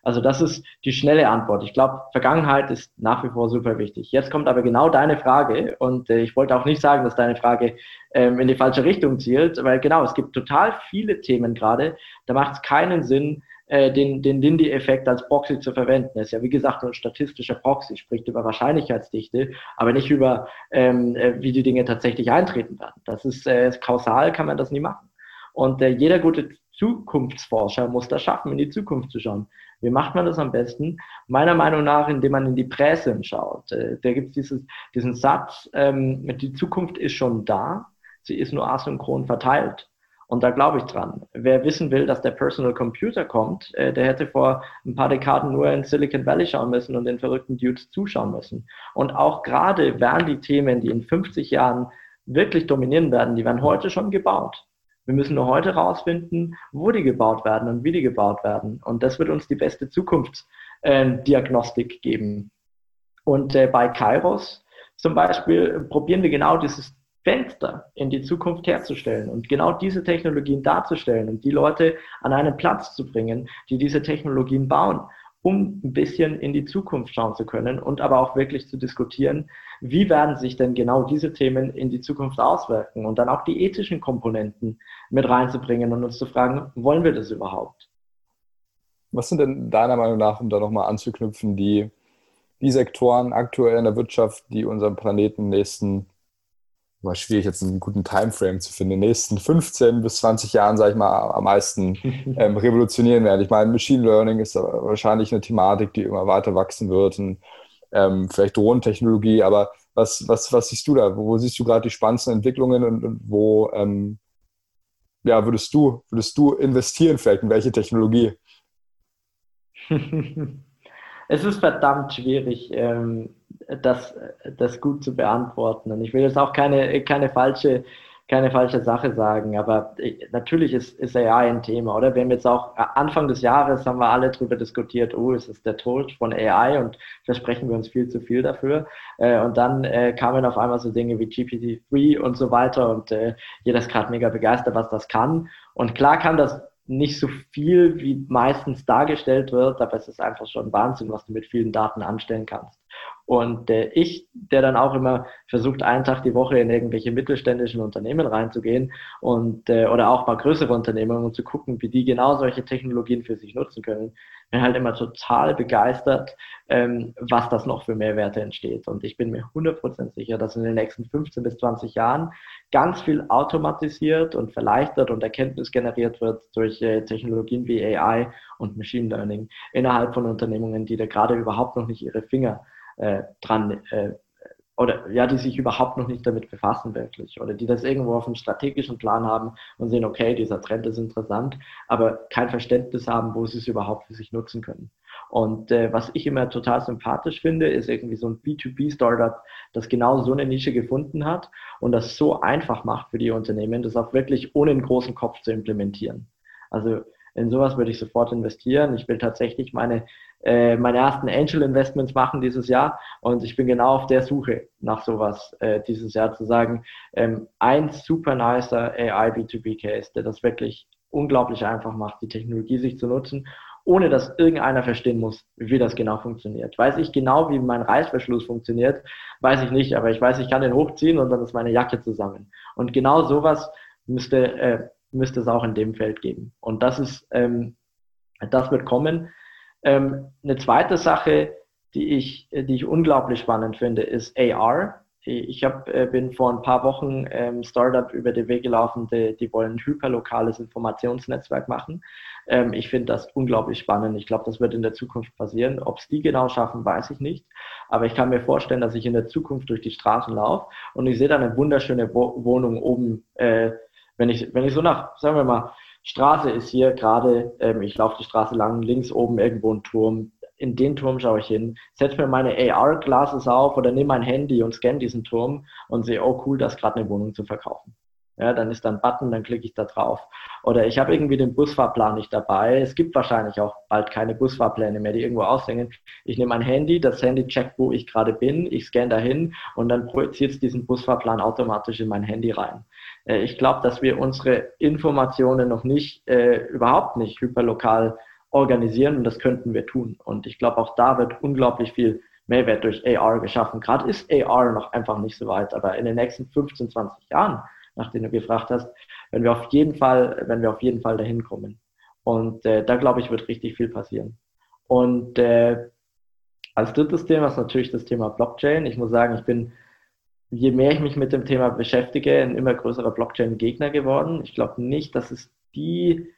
Also das ist die schnelle Antwort. Ich glaube, Vergangenheit ist nach wie vor super wichtig. Jetzt kommt aber genau deine Frage und äh, ich wollte auch nicht sagen, dass deine Frage ähm, in die falsche Richtung zielt, weil genau, es gibt total viele Themen gerade, da macht es keinen Sinn, äh, den, den Lindy-Effekt als Proxy zu verwenden. Das ist ja, wie gesagt, nur ein statistischer Proxy, spricht über Wahrscheinlichkeitsdichte, aber nicht über, ähm, äh, wie die Dinge tatsächlich eintreten werden. Das ist äh, kausal, kann man das nie machen. Und äh, jeder gute Zukunftsforscher muss das schaffen, in die Zukunft zu schauen. Wie macht man das am besten? Meiner Meinung nach, indem man in die Präse schaut. Äh, da gibt es diesen Satz, ähm, die Zukunft ist schon da, sie ist nur asynchron verteilt. Und da glaube ich dran. Wer wissen will, dass der Personal Computer kommt, äh, der hätte vor ein paar Dekaden nur in Silicon Valley schauen müssen und den verrückten Dudes zuschauen müssen. Und auch gerade werden die Themen, die in 50 Jahren wirklich dominieren werden, die werden heute schon gebaut. Wir müssen nur heute rausfinden, wo die gebaut werden und wie die gebaut werden. Und das wird uns die beste Zukunftsdiagnostik äh, geben. Und äh, bei Kairos zum Beispiel probieren wir genau dieses Fenster in die Zukunft herzustellen und genau diese Technologien darzustellen und die Leute an einen Platz zu bringen, die diese Technologien bauen, um ein bisschen in die Zukunft schauen zu können und aber auch wirklich zu diskutieren, wie werden sich denn genau diese Themen in die Zukunft auswirken und dann auch die ethischen Komponenten mit reinzubringen und uns zu fragen, wollen wir das überhaupt? Was sind denn deiner Meinung nach, um da nochmal anzuknüpfen, die, die Sektoren aktuell in der Wirtschaft, die unseren Planeten in den nächsten, war schwierig jetzt einen guten Timeframe zu finden, in den nächsten 15 bis 20 Jahren, sage ich mal, am meisten ähm, revolutionieren werden? Ich meine, Machine Learning ist wahrscheinlich eine Thematik, die immer weiter wachsen wird. Und ähm, vielleicht Drohnentechnologie, aber was, was, was siehst du da? Wo siehst du gerade die spannendsten Entwicklungen und, und wo ähm, ja, würdest du, würdest du investieren vielleicht in welche Technologie? es ist verdammt schwierig, ähm, das, das gut zu beantworten. Und ich will jetzt auch keine, keine falsche keine falsche Sache sagen, aber natürlich ist, ist AI ein Thema, oder? Wir haben jetzt auch äh, Anfang des Jahres haben wir alle darüber diskutiert, oh, es ist der Tod von AI und versprechen wir uns viel zu viel dafür. Äh, und dann äh, kamen auf einmal so Dinge wie GPT-3 und so weiter und jeder ist gerade mega begeistert, was das kann. Und klar kann das nicht so viel, wie meistens dargestellt wird, aber es ist einfach schon Wahnsinn, was du mit vielen Daten anstellen kannst. Und äh, ich, der dann auch immer versucht, einen Tag die Woche in irgendwelche mittelständischen Unternehmen reinzugehen und äh, oder auch mal größere Unternehmen und zu gucken, wie die genau solche Technologien für sich nutzen können, bin halt immer total begeistert, ähm, was das noch für Mehrwerte entsteht. Und ich bin mir 100% sicher, dass in den nächsten 15 bis 20 Jahren ganz viel automatisiert und verleichtert und Erkenntnis generiert wird durch äh, Technologien wie AI und Machine Learning innerhalb von Unternehmungen, die da gerade überhaupt noch nicht ihre Finger äh, dran äh, oder ja, die sich überhaupt noch nicht damit befassen wirklich oder die das irgendwo auf einem strategischen Plan haben und sehen, okay, dieser Trend ist interessant, aber kein Verständnis haben, wo sie es überhaupt für sich nutzen können. Und äh, was ich immer total sympathisch finde, ist irgendwie so ein B2B-Startup, das genau so eine Nische gefunden hat und das so einfach macht für die Unternehmen, das auch wirklich ohne einen großen Kopf zu implementieren. Also in sowas würde ich sofort investieren. Ich will tatsächlich meine äh, meine ersten Angel Investments machen dieses Jahr und ich bin genau auf der Suche nach sowas äh, dieses Jahr zu sagen, ähm, ein super nicer AI B2B Case, der das wirklich unglaublich einfach macht, die Technologie sich zu nutzen, ohne dass irgendeiner verstehen muss, wie das genau funktioniert. Weiß ich genau, wie mein Reißverschluss funktioniert, weiß ich nicht, aber ich weiß, ich kann den hochziehen und dann ist meine Jacke zusammen. Und genau sowas müsste, äh, müsste es auch in dem Feld geben. Und das ist, ähm, das wird kommen. Ähm, eine zweite Sache, die ich, die ich unglaublich spannend finde, ist AR. Ich hab, äh, bin vor ein paar Wochen ähm, Startup über den Weg gelaufen, die, die wollen ein hyperlokales Informationsnetzwerk machen. Ähm, ich finde das unglaublich spannend. Ich glaube, das wird in der Zukunft passieren. Ob es die genau schaffen, weiß ich nicht. Aber ich kann mir vorstellen, dass ich in der Zukunft durch die Straßen laufe und ich sehe dann eine wunderschöne Wo Wohnung oben, äh, wenn ich, wenn ich so nach, sagen wir mal, Straße ist hier gerade, ähm, ich laufe die Straße lang, links oben irgendwo ein Turm. In den Turm schaue ich hin, setze mir meine AR-Glasses auf oder nehme mein Handy und scanne diesen Turm und sehe, oh cool, da ist gerade eine Wohnung zu verkaufen. Ja, dann ist da ein Button, dann klicke ich da drauf. Oder ich habe irgendwie den Busfahrplan nicht dabei. Es gibt wahrscheinlich auch bald keine Busfahrpläne mehr, die irgendwo aushängen. Ich nehme mein Handy, das Handy checkt, wo ich gerade bin, ich scanne dahin und dann projiziert es diesen Busfahrplan automatisch in mein Handy rein. Äh, ich glaube, dass wir unsere Informationen noch nicht, äh, überhaupt nicht hyperlokal organisieren und das könnten wir tun. Und ich glaube, auch da wird unglaublich viel Mehrwert durch AR geschaffen. Gerade ist AR noch einfach nicht so weit, aber in den nächsten 15, 20 Jahren nach denen du gefragt hast, wenn wir auf jeden Fall, wenn wir auf jeden Fall dahin kommen. Und äh, da glaube ich, wird richtig viel passieren. Und äh, als drittes Thema ist natürlich das Thema Blockchain. Ich muss sagen, ich bin, je mehr ich mich mit dem Thema beschäftige, ein immer größerer Blockchain-Gegner geworden. Ich glaube nicht, dass es die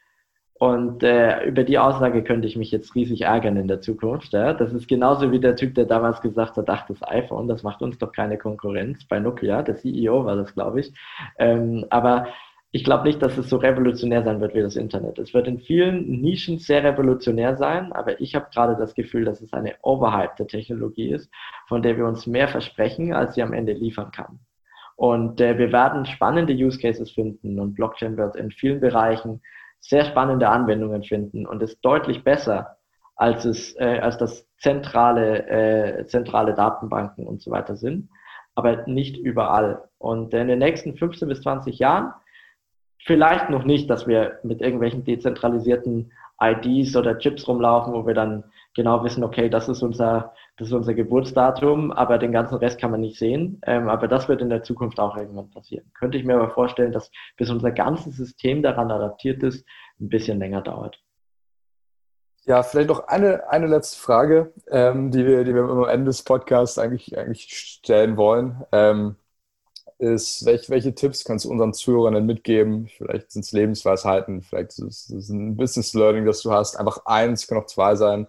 und äh, über die Aussage könnte ich mich jetzt riesig ärgern in der Zukunft. Ja? Das ist genauso wie der Typ, der damals gesagt hat, ach, das iPhone, das macht uns doch keine Konkurrenz bei Nokia. Der CEO war das, glaube ich. Ähm, aber ich glaube nicht, dass es so revolutionär sein wird wie das Internet. Es wird in vielen Nischen sehr revolutionär sein, aber ich habe gerade das Gefühl, dass es eine overhyped Technologie ist, von der wir uns mehr versprechen, als sie am Ende liefern kann. Und äh, wir werden spannende Use Cases finden und Blockchain wird in vielen Bereichen sehr spannende Anwendungen finden und ist deutlich besser als es äh, als das zentrale äh, zentrale Datenbanken und so weiter sind, aber nicht überall. Und in den nächsten 15 bis 20 Jahren vielleicht noch nicht, dass wir mit irgendwelchen dezentralisierten IDs oder Chips rumlaufen, wo wir dann genau wissen, okay, das ist unser, das ist unser Geburtsdatum, aber den ganzen Rest kann man nicht sehen. Ähm, aber das wird in der Zukunft auch irgendwann passieren. Könnte ich mir aber vorstellen, dass bis unser ganzes System daran adaptiert ist, ein bisschen länger dauert. Ja, vielleicht noch eine, eine letzte Frage, ähm, die, wir, die wir am Ende des Podcasts eigentlich, eigentlich stellen wollen. Ähm, ist, welche, welche Tipps kannst du unseren Zuhörern mitgeben? Vielleicht sind es Lebensweisheiten, vielleicht ist es ein Business Learning, das du hast. Einfach eins, kann auch zwei sein,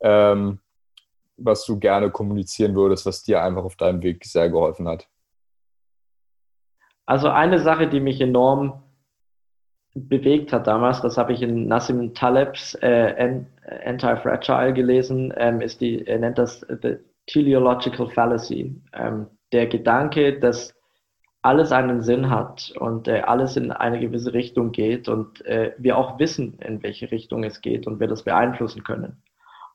ähm, was du gerne kommunizieren würdest, was dir einfach auf deinem Weg sehr geholfen hat. Also eine Sache, die mich enorm bewegt hat damals, das habe ich in Nassim Talebs äh, Anti-Fragile gelesen, ähm, ist die, er nennt das the teleological fallacy. Ähm, der Gedanke, dass alles einen Sinn hat und äh, alles in eine gewisse Richtung geht und äh, wir auch wissen, in welche Richtung es geht und wir das beeinflussen können.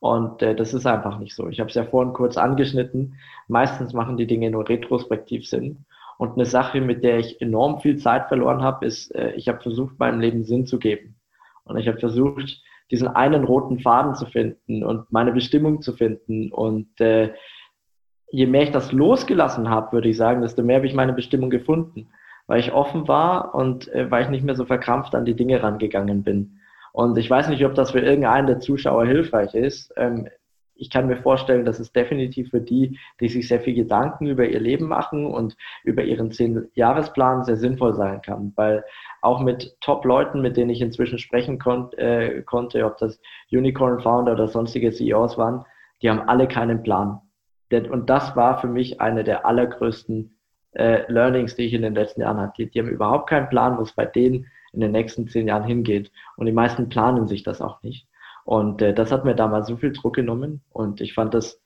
Und äh, das ist einfach nicht so. Ich habe es ja vorhin kurz angeschnitten. Meistens machen die Dinge nur retrospektiv Sinn. Und eine Sache, mit der ich enorm viel Zeit verloren habe, ist, äh, ich habe versucht, meinem Leben Sinn zu geben. Und ich habe versucht, diesen einen roten Faden zu finden und meine Bestimmung zu finden und äh, je mehr ich das losgelassen habe, würde ich sagen, desto mehr habe ich meine Bestimmung gefunden, weil ich offen war und äh, weil ich nicht mehr so verkrampft an die Dinge rangegangen bin. Und ich weiß nicht, ob das für irgendeinen der Zuschauer hilfreich ist. Ähm, ich kann mir vorstellen, dass es definitiv für die, die sich sehr viel Gedanken über ihr Leben machen und über ihren Zehn-Jahresplan sehr sinnvoll sein kann, weil auch mit Top-Leuten, mit denen ich inzwischen sprechen kon äh, konnte, ob das Unicorn-Founder oder sonstige CEOs waren, die haben alle keinen Plan. Und das war für mich eine der allergrößten äh, Learnings, die ich in den letzten Jahren hatte. Die haben überhaupt keinen Plan, wo es bei denen in den nächsten zehn Jahren hingeht. Und die meisten planen sich das auch nicht. Und äh, das hat mir damals so viel Druck genommen. Und ich fand das,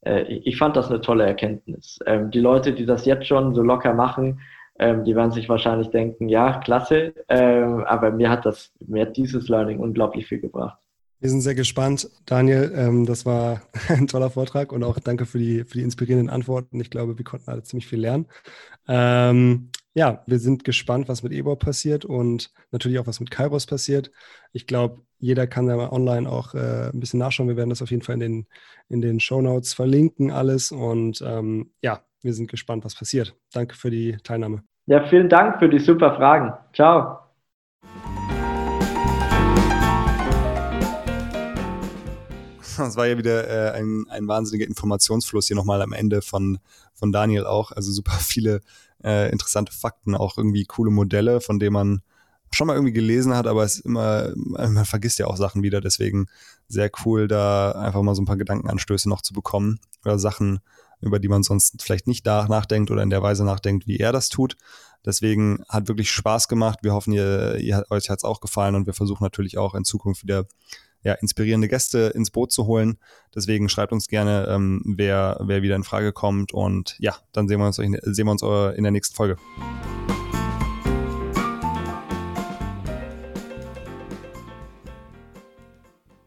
äh, ich fand das eine tolle Erkenntnis. Ähm, die Leute, die das jetzt schon so locker machen, ähm, die werden sich wahrscheinlich denken, ja, klasse. Ähm, aber mir hat das, mir hat dieses Learning unglaublich viel gebracht. Wir sind sehr gespannt. Daniel, ähm, das war ein toller Vortrag und auch danke für die, für die inspirierenden Antworten. Ich glaube, wir konnten alle ziemlich viel lernen. Ja, wir sind gespannt, was mit Ebor passiert und natürlich auch, was mit Kairos passiert. Ich glaube, jeder kann da mal online auch äh, ein bisschen nachschauen. Wir werden das auf jeden Fall in den, in den Show Notes verlinken, alles. Und ähm, ja, wir sind gespannt, was passiert. Danke für die Teilnahme. Ja, vielen Dank für die super Fragen. Ciao. Das war ja wieder äh, ein, ein wahnsinniger Informationsfluss hier nochmal am Ende von, von Daniel auch. Also super viele äh, interessante Fakten, auch irgendwie coole Modelle, von denen man schon mal irgendwie gelesen hat, aber es immer, man vergisst ja auch Sachen wieder. Deswegen sehr cool, da einfach mal so ein paar Gedankenanstöße noch zu bekommen oder Sachen, über die man sonst vielleicht nicht nachdenkt oder in der Weise nachdenkt, wie er das tut. Deswegen hat wirklich Spaß gemacht. Wir hoffen, ihr, ihr euch hat es auch gefallen und wir versuchen natürlich auch in Zukunft wieder ja, inspirierende Gäste ins Boot zu holen. Deswegen schreibt uns gerne, ähm, wer, wer wieder in Frage kommt. Und ja, dann sehen wir uns, sehen wir uns in der nächsten Folge.